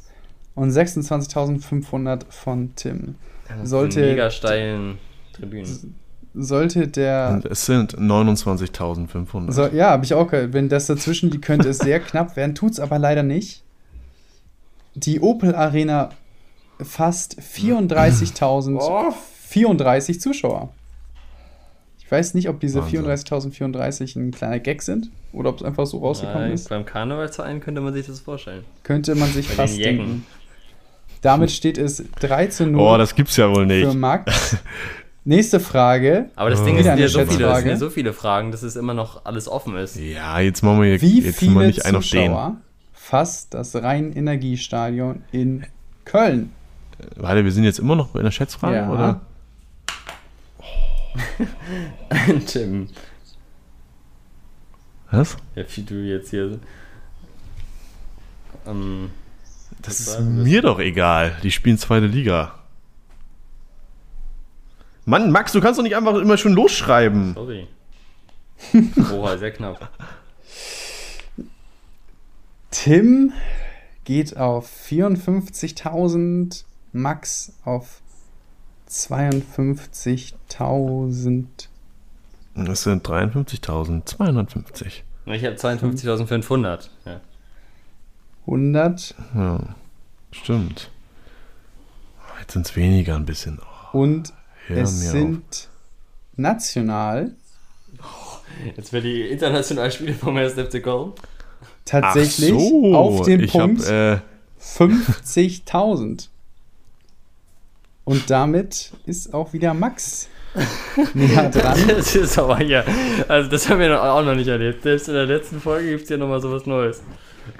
und 26.500 von Tim. Sollte- Mega steilen Tribünen. Sollte der. Und es sind 29.500. So, ja, habe ich auch gehört. Wenn das dazwischen liegt, könnte es sehr knapp werden. Tut's aber leider nicht. Die Opel Arena fasst 34.034 Zuschauer. Ich weiß nicht, ob diese Wahnsinn. 34.034 ein kleiner Gag sind oder ob es einfach so rausgekommen Nein, ist. beim Karnevalsverein könnte man sich das vorstellen. Könnte man sich Bei fast denken. Damit steht es 3 zu 0 oh, das gibt's ja wohl für nicht. Max. Nächste Frage. Aber das Oh. Ding ist, ja so viele, sind ja so viele Fragen, dass es immer noch alles offen ist. Ja, jetzt machen wir hier, Wie jetzt viele nicht ein auf den. Zuschauer fasst das Rhein-Energiestadion in Köln? Warte, wir sind jetzt immer noch bei einer Schätzfrage, Ja. oder? Tim, Was? ja, wie du jetzt hier. Ähm, Das Das ist mir doch egal. Die spielen zweite Liga. Mann, Max, du kannst doch nicht einfach immer schon losschreiben. sorry. Oha, sehr knapp. Tim geht auf 54.000, Max auf 52.000. Das sind 53.250. Ich habe 52.500. Ja. 100 Ja, stimmt. Oh, Jetzt sind es weniger ein bisschen. Oh, und es sind national Jetzt wäre die internationalen Spiele vom 1. FC Köln. tatsächlich Ach so, auf den ich Punkt äh, 50.000. Und damit ist auch wieder Max näher dran. Das ist aber hier. Also, das haben wir auch noch nicht erlebt. Selbst in der letzten Folge gibt es ja nochmal sowas Neues.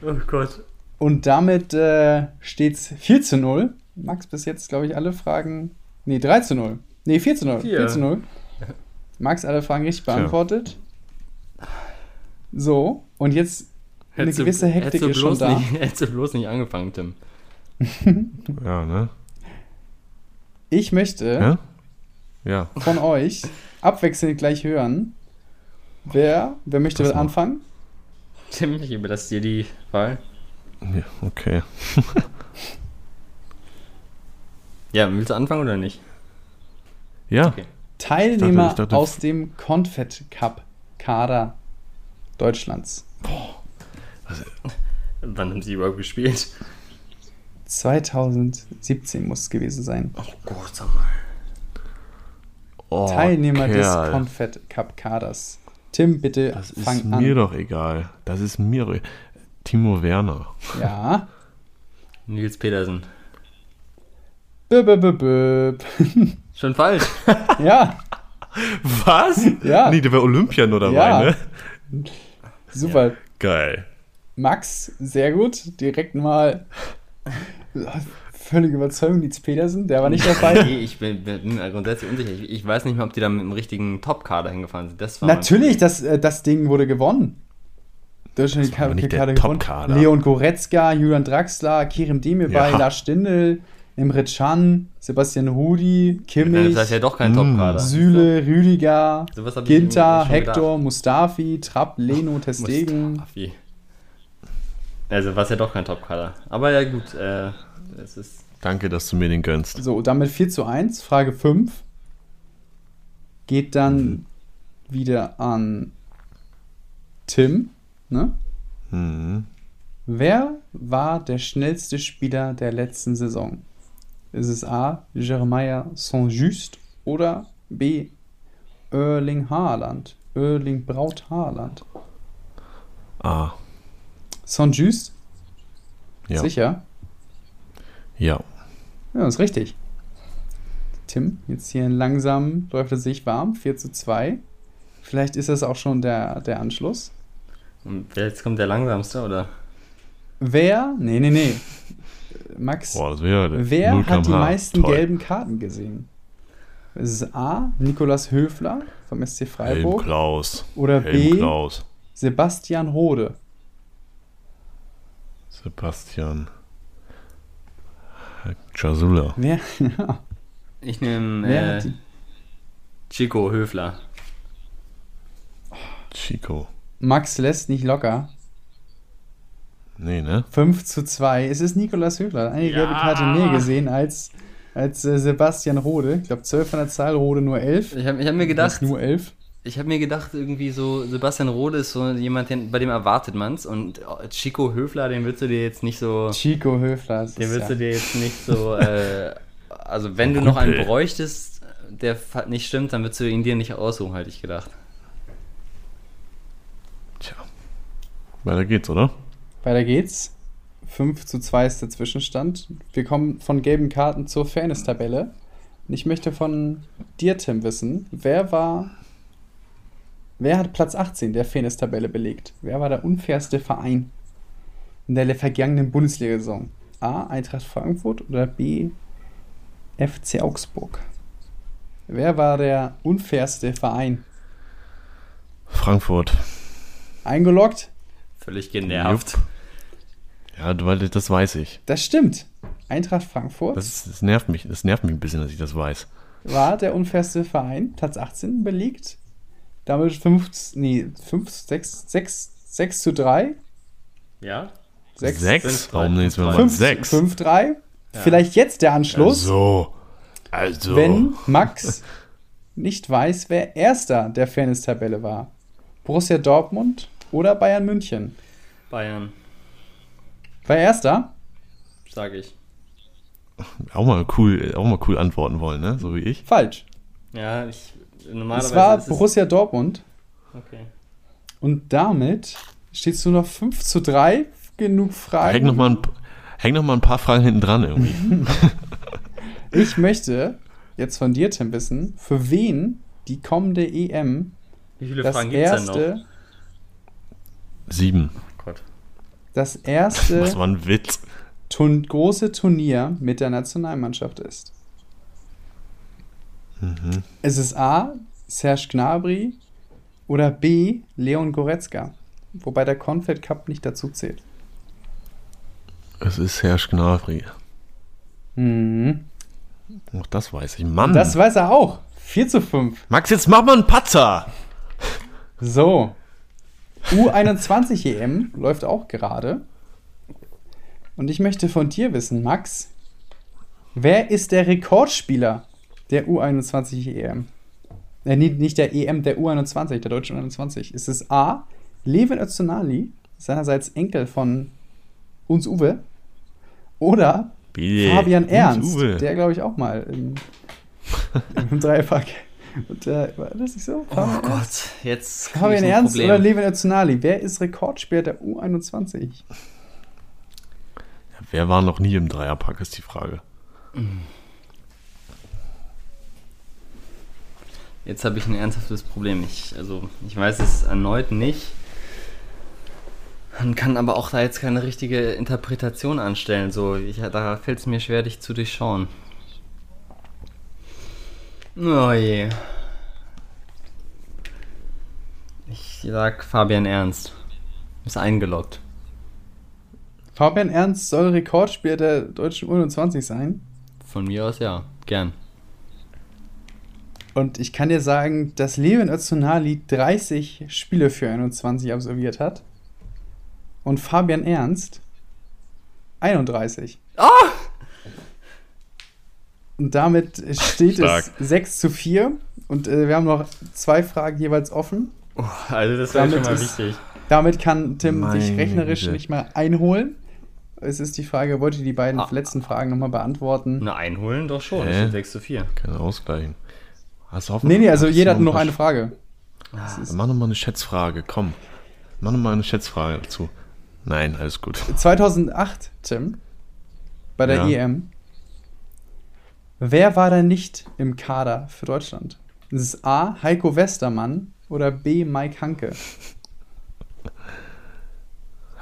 Oh Gott. Und damit äh, steht es 4 zu 0. Max bis jetzt, glaube ich, alle Fragen. Nee, 3 zu 0. Nee, 4 zu 0. Vier. 4 zu 0. Max alle Fragen richtig beantwortet. So, und jetzt eine Hättest du- gewisse Hektik ist schon bloß da. Nicht, hättest du bloß nicht angefangen, Tim. Ja, ne? Ich möchte Ja? Ja. von euch abwechselnd gleich hören. Wer, wer möchte Das anfangen? Tim, ich überlasse dir die Wahl. Ja okay. Ja, willst du anfangen oder nicht? Ja. Okay. Teilnehmer Ich dachte- ich dachte- aus dem Confed Cup Kader Deutschlands. Wann haben sie überhaupt gespielt? 2017 muss es gewesen sein. Oh Gott, sag mal. Oh, Teilnehmer des Kerl. Confed Cup Kaders. Tim, bitte Das ist fang mir an. doch egal. Das ist mir doch. Timo Werner. Ja. Nils Petersen. Böp, böp, böp. Schon falsch. ja, Was? Ja. Nee, der war Olympia nur dabei, Ja. ne? super. Geil. Max, sehr gut. Direkt mal völlige Überzeugung. Nils Petersen, der war nicht dabei. Nee, ich bin, bin grundsätzlich unsicher. Ich, ich weiß nicht mehr, ob die da mit dem richtigen Top-Kader hingefahren sind. Das war Natürlich, das, äh, das Ding wurde gewonnen. Deutschland Das war aber nicht der Kader gewonnen. Top-Kader. Leon Goretzka, Julian Draxler, Kerem Demirbay, Ja. Lars Stindl, Emre Can, Sebastian Rudi, Problem. Kimmich, Das heißt ja doch kein. Top-Kader. Süle, Rüdiger, irgendwie Ginter, Hector, Mustafi, Trapp, Leno, Testegen. Mustafi. Also war es ja doch kein Top-Kader. Aber ja gut, äh, es ist... Danke, dass du mir den gönnst. So, damit 4 zu 1. Frage 5 geht dann wieder an Tim. Ne? Mhm. Wer war der schnellste Spieler der letzten Saison? Ist es A. Jeremiah Saint-Just oder B. Erling Haaland? Erling Braut Haaland. Ah, Saint-Just? ja. Sicher? Ja. Ja, ist richtig. Tim, jetzt hier langsam läuft es sich warm. 4 zu 2. Vielleicht ist das auch schon der, der Anschluss. Und jetzt kommt der langsamste, oder? Wer? Nee, nee, nee. Max, Boah, wer 0 hat die meisten Toll. gelben Karten gesehen? Ist es A. Nikolas Höfler vom SC Helm Freiburg Klaus. oder Helm B. Klaus. Sebastian Rode? Sebastian. Chasula. Wer? Ich nehme äh? Chico Höfler. Chico. Max lässt nicht locker. Nee, ne? 5 zu 2. Es ist Nikolas Höfler. Eine gelbe Ja. Karte mehr gesehen als, als äh, Sebastian Rode. Ich glaube 12 an der Zahl, Rode nur 11. Ich habe hab mir gedacht, Nur 11. ich habe mir gedacht, irgendwie so, Sebastian Rode ist so jemand, den, bei dem erwartet man's und äh, Chico Höfler, den willst du dir jetzt nicht so, Chico Höfler. das den ist willst du ja, dir jetzt nicht so, äh, also wenn du noch einen bräuchtest, der nicht stimmt, dann würdest du ihn dir nicht aussuchen, hätte ich gedacht. Tja. Weiter geht's, oder? Weiter geht's. 5 zu 2 ist der Zwischenstand. Wir kommen von gelben Karten zur Fairness-Tabelle. Und ich möchte von dir, Tim, wissen, wer war. Wer hat Platz 18 der Fairness-Tabelle belegt? Wer war der unfairste Verein in der vergangenen Bundesliga-Saison? A. Eintracht Frankfurt oder B. FC Augsburg? Wer war der unfairste Verein? Frankfurt. Eingeloggt? Völlig genervt. Ja, du- weil das weiß ich. Das stimmt. Eintracht Frankfurt. Das, ist, das nervt mich. Das nervt mich ein bisschen, dass ich das weiß. war der unfairste Verein, Platz 18 belegt. Damit 5, nee, 5, 6, 6, 6 zu 3. Ja? 6, Sechs? fünf, Warum drei, nehmen wir mal fünf, sechs? 5, 3. Vielleicht jetzt der Anschluss, So. Also. wenn Max nicht weiß, wer Erster der Fairness-Tabelle war. Borussia Dortmund oder Bayern München? Bayern, War Erster? sage ich. auch mal cool, auch mal cool antworten wollen, ne? So wie ich. Falsch. Ja, ich, normalerweise Es war es, Borussia Dortmund. Okay. Und damit steht es nur noch 5 zu 3. Genug Fragen. Häng noch, mal ein, häng noch mal ein paar Fragen hinten dran irgendwie. Ich möchte jetzt von dir, Tim, wissen, für wen die kommende EM Wie viele das Fragen gibt es denn noch? erste, Sieben. Oh Gott. das Das erste war ein Witz. Turn große Turnier mit der Nationalmannschaft ist. Mhm. Es ist A. Serge Gnabry oder B. Leon Goretzka. wobei der Confed Cup nicht dazu zählt. Es ist Herr Gnabry. Mhm. Auch das weiß ich. Mann. Das weiß er auch. 4 zu 5. Max, jetzt mach mal einen Patzer. So. U21 EM läuft auch gerade. Und ich möchte von dir wissen, Max, wer ist der Rekordspieler der U21 EM? Äh, nee, nicht der EM, der U21, der deutschen U21. Ist es A. Levin Öztunali, seinerseits Enkel von uns Uwe, oder Bitte. Fabian Ernst, der glaube ich auch mal im, im Dreierpack. Und, äh, war das nicht so? Oh Fabian Ernst? Gott, jetzt krieg ich Fabian ein Ernst Problem. oder Levin Öztunali? Wer ist Rekordspieler der U21? Wer war noch nie im Dreierpack, ist die Frage. Jetzt habe ich ein ernsthaftes Problem. Ich, also, ich weiß es erneut nicht. Man kann aber auch da jetzt keine richtige Interpretation anstellen. So, ich, da fällt es mir schwer, dich zu durchschauen. Oh je. Ich sag Fabian Ernst. Ist eingeloggt. Fabian Ernst soll Rekordspieler der deutschen U21 sein. Von mir aus ja. Gern. Und ich kann dir sagen, dass Levin Öztunali 30 Spiele für 21 absolviert hat. Und Fabian Ernst 31. Und damit steht Stark. es 6 zu 4. Und äh, wir haben noch zwei Fragen jeweils offen. Oh, also das wäre Damit schon mal ist- wichtig. Damit kann Tim Meine dich rechnerisch Güte. nicht mehr einholen. Es ist die Frage, wollt ihr die beiden Ah. letzten Fragen nochmal beantworten? Na, einholen doch schon. Hä? Das sind 6 zu 4. Kann ausgleichen. Hast du Nee, nee, also hast jeder hat nur noch ein eine Frage. Sch- Mach noch mal eine Schätzfrage, komm. Mach noch mal eine Schätzfrage dazu. Nein, alles gut. 2008, Tim, bei der Ja. EM. Wer war da nicht im Kader für Deutschland? Das ist A. Heiko Westermann oder B. Mike Hanke.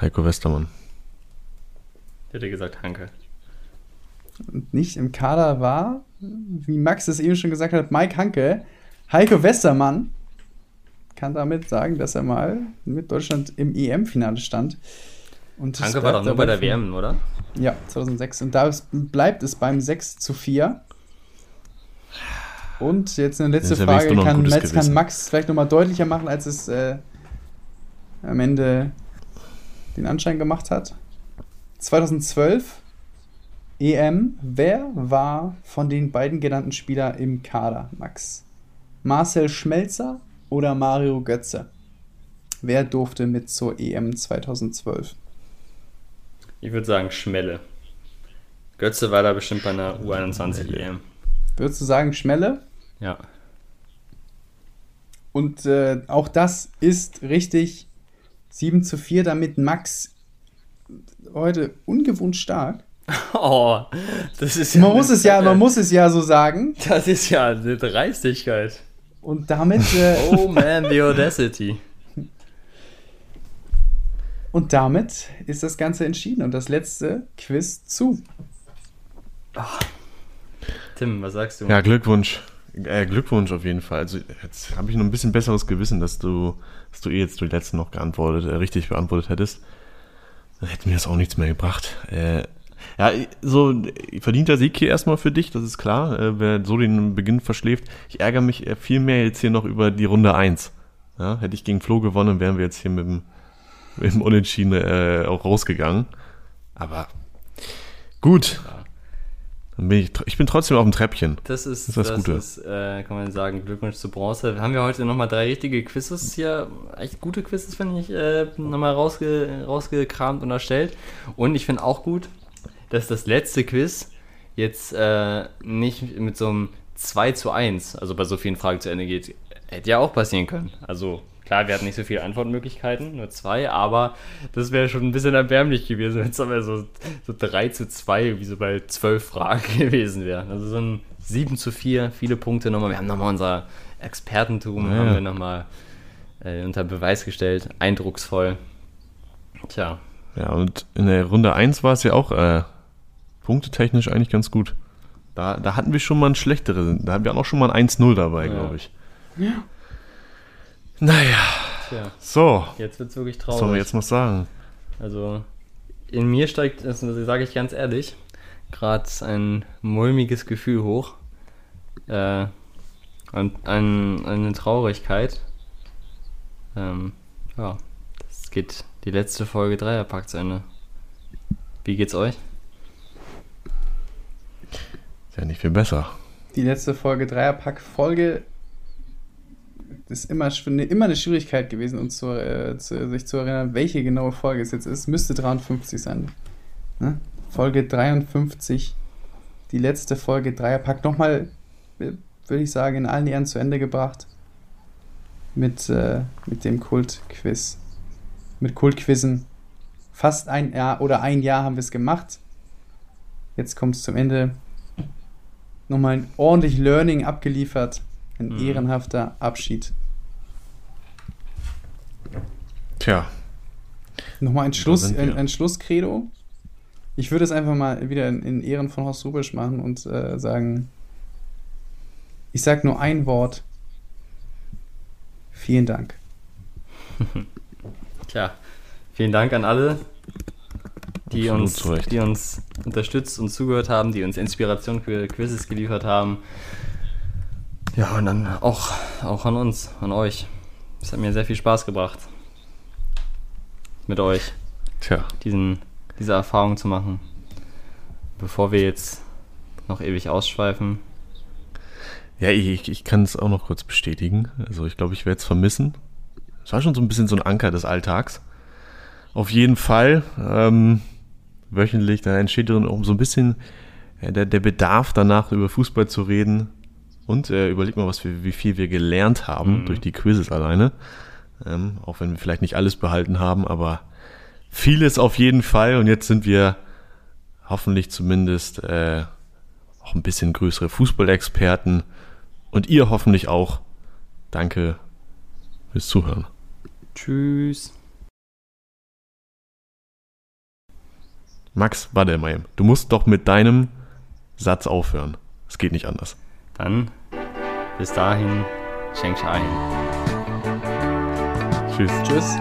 Heiko Westermann. Ich hätte gesagt Hanke. Und nicht im Kader war, wie Max es eben schon gesagt hat, Mike Hanke. Heiko Westermann kann damit sagen, dass er mal mit Deutschland im EM-Finale stand. Und es Hanke war doch nur bei der WM, oder? Ja, 2006. Und da bleibt es beim 6 zu 4. Und jetzt eine letzte Frage. noch ein Kann, kann. Max vielleicht nochmal deutlicher machen, als es äh, am Ende den Anschein gemacht hat. 2012 EM. Wer war von den beiden genannten Spielern im Kader, Max? Marcel Schmelzer oder Mario Götze? Wer durfte mit zur EM 2012? Ich würde sagen Schmelle. Götze war da bestimmt bei einer U21 EM. Würdest du sagen Schmelle? Ja. Und äh, auch das ist richtig. 7 zu 4, damit Max heute ungewohnt stark. Oh, das ist Man muss es ja, man muss es ja so sagen. Das ist ja eine Dreistigkeit. Und damit, äh, Oh man, the audacity. und damit ist das Ganze entschieden und das letzte Quiz zu. Tim, was sagst du? Ja, Glückwunsch. Äh, Glückwunsch auf jeden Fall. Also jetzt habe ich noch ein bisschen besseres Gewissen, dass du, dass du eh jetzt die letzten noch geantwortet, äh, richtig beantwortet hättest. Dann hätte mir das auch nichts mehr gebracht. Äh, ja, so verdienter Sieg hier erstmal für dich, das ist klar. Äh, wer so den Beginn verschläft. Ich ärgere mich äh, viel mehr jetzt hier noch über die Runde 1. Ja, hätte ich gegen Flo gewonnen, wären wir jetzt hier mit dem, mit dem Unentschieden äh, auch rausgegangen. Aber gut. Dann bin ich, ich bin trotzdem auf dem Treppchen. Das ist, Das ist das Gute. ist äh, kann man sagen, Glückwunsch zu Bronze. Haben wir heute nochmal drei richtige Quizzes hier, echt gute Quizzes, finde ich, äh, nochmal rausge, rausgekramt und erstellt. Und ich finde auch gut, dass das letzte Quiz jetzt äh, nicht mit so einem 2 zu 1, also bei so vielen Fragen zu Ende geht. Hätte ja auch passieren können. Also klar, wir hatten nicht so viele Antwortmöglichkeiten, nur zwei, aber das wäre schon ein bisschen erbärmlich gewesen, wenn es aber so, so 3 zu 2, wie so bei 12 Fragen gewesen wäre. Also so ein 7 zu 4, viele Punkte nochmal. Wir haben nochmal unser Expertentum, Ja, haben ja. wir nochmal äh, unter Beweis gestellt. Eindrucksvoll. Tja, Ja, und in der Runde 1 war es ja auch äh, punktetechnisch eigentlich ganz gut. Da, da hatten wir schon mal ein schlechteres, da hatten wir auch noch schon mal ein 1-0 dabei, Ja. glaube ich. Naja, Tja, So, jetzt wird's wirklich was traurig. man jetzt noch sagen? Also, in mir steigt, das sage ich ganz ehrlich, gerade ein mulmiges Gefühl hoch. Äh, und ein, eine Traurigkeit. Ähm, ja, es geht die letzte Folge Dreierpack zu Ende. Wie geht's euch? Ist ja nicht viel besser. Die letzte Folge Dreierpack Folge ist immer, immer eine Schwierigkeit gewesen, uns zu, äh, zu, sich zu erinnern, welche genaue Folge es jetzt ist. Müsste 53 sein. Ne? Folge 53, die letzte Folge Dreierpack. Nochmal, äh, würde ich sagen, in allen Ehren zu Ende gebracht. Mit, äh, mit dem Kultquiz. Mit Kultquizzen. Fast ein Jahr oder ein Jahr haben wir es gemacht. Jetzt kommt es zum Ende. Nochmal ein ordentlich Learning abgeliefert. Ein Mhm. ehrenhafter Abschied. Tja, Nochmal ein, Schluss, ein, ein Schlusskredo. Ich würde es einfach mal wieder in, in Ehren von Horst Rubisch machen und äh, sagen, ich sage nur ein Wort. Vielen Dank. Tja, vielen Dank an alle, die Absolut uns, Recht. die uns unterstützt und zugehört haben, die uns Inspiration für Quizzes geliefert haben. Ja, und dann auch, auch an uns, an euch. Es hat mir sehr viel Spaß gebracht, mit euch tja. diesen, diese Erfahrung zu machen. Bevor wir jetzt noch ewig ausschweifen. Ja, ich, ich kann es auch noch kurz bestätigen. Also ich glaube, ich werde es vermissen. Es war schon so ein bisschen so ein Anker des Alltags. Auf jeden Fall. Ähm, wöchentlich, da entsteht dann auch so ein bisschen äh, der, der Bedarf danach, über Fußball zu reden. Und äh, überleg mal, was wir, wie viel wir gelernt haben Mhm. durch die Quizzes alleine. Ähm, auch wenn wir vielleicht nicht alles behalten haben, aber vieles auf jeden Fall. Und jetzt sind wir hoffentlich zumindest äh, auch ein bisschen größere Fußballexperten. Und ihr hoffentlich auch. Danke fürs Zuhören. Tschüss. Max, warte mal. Du musst doch mit deinem Satz aufhören. Es geht nicht anders. Dann bis dahin, Sheng Shai. Tschüss. Tschüss.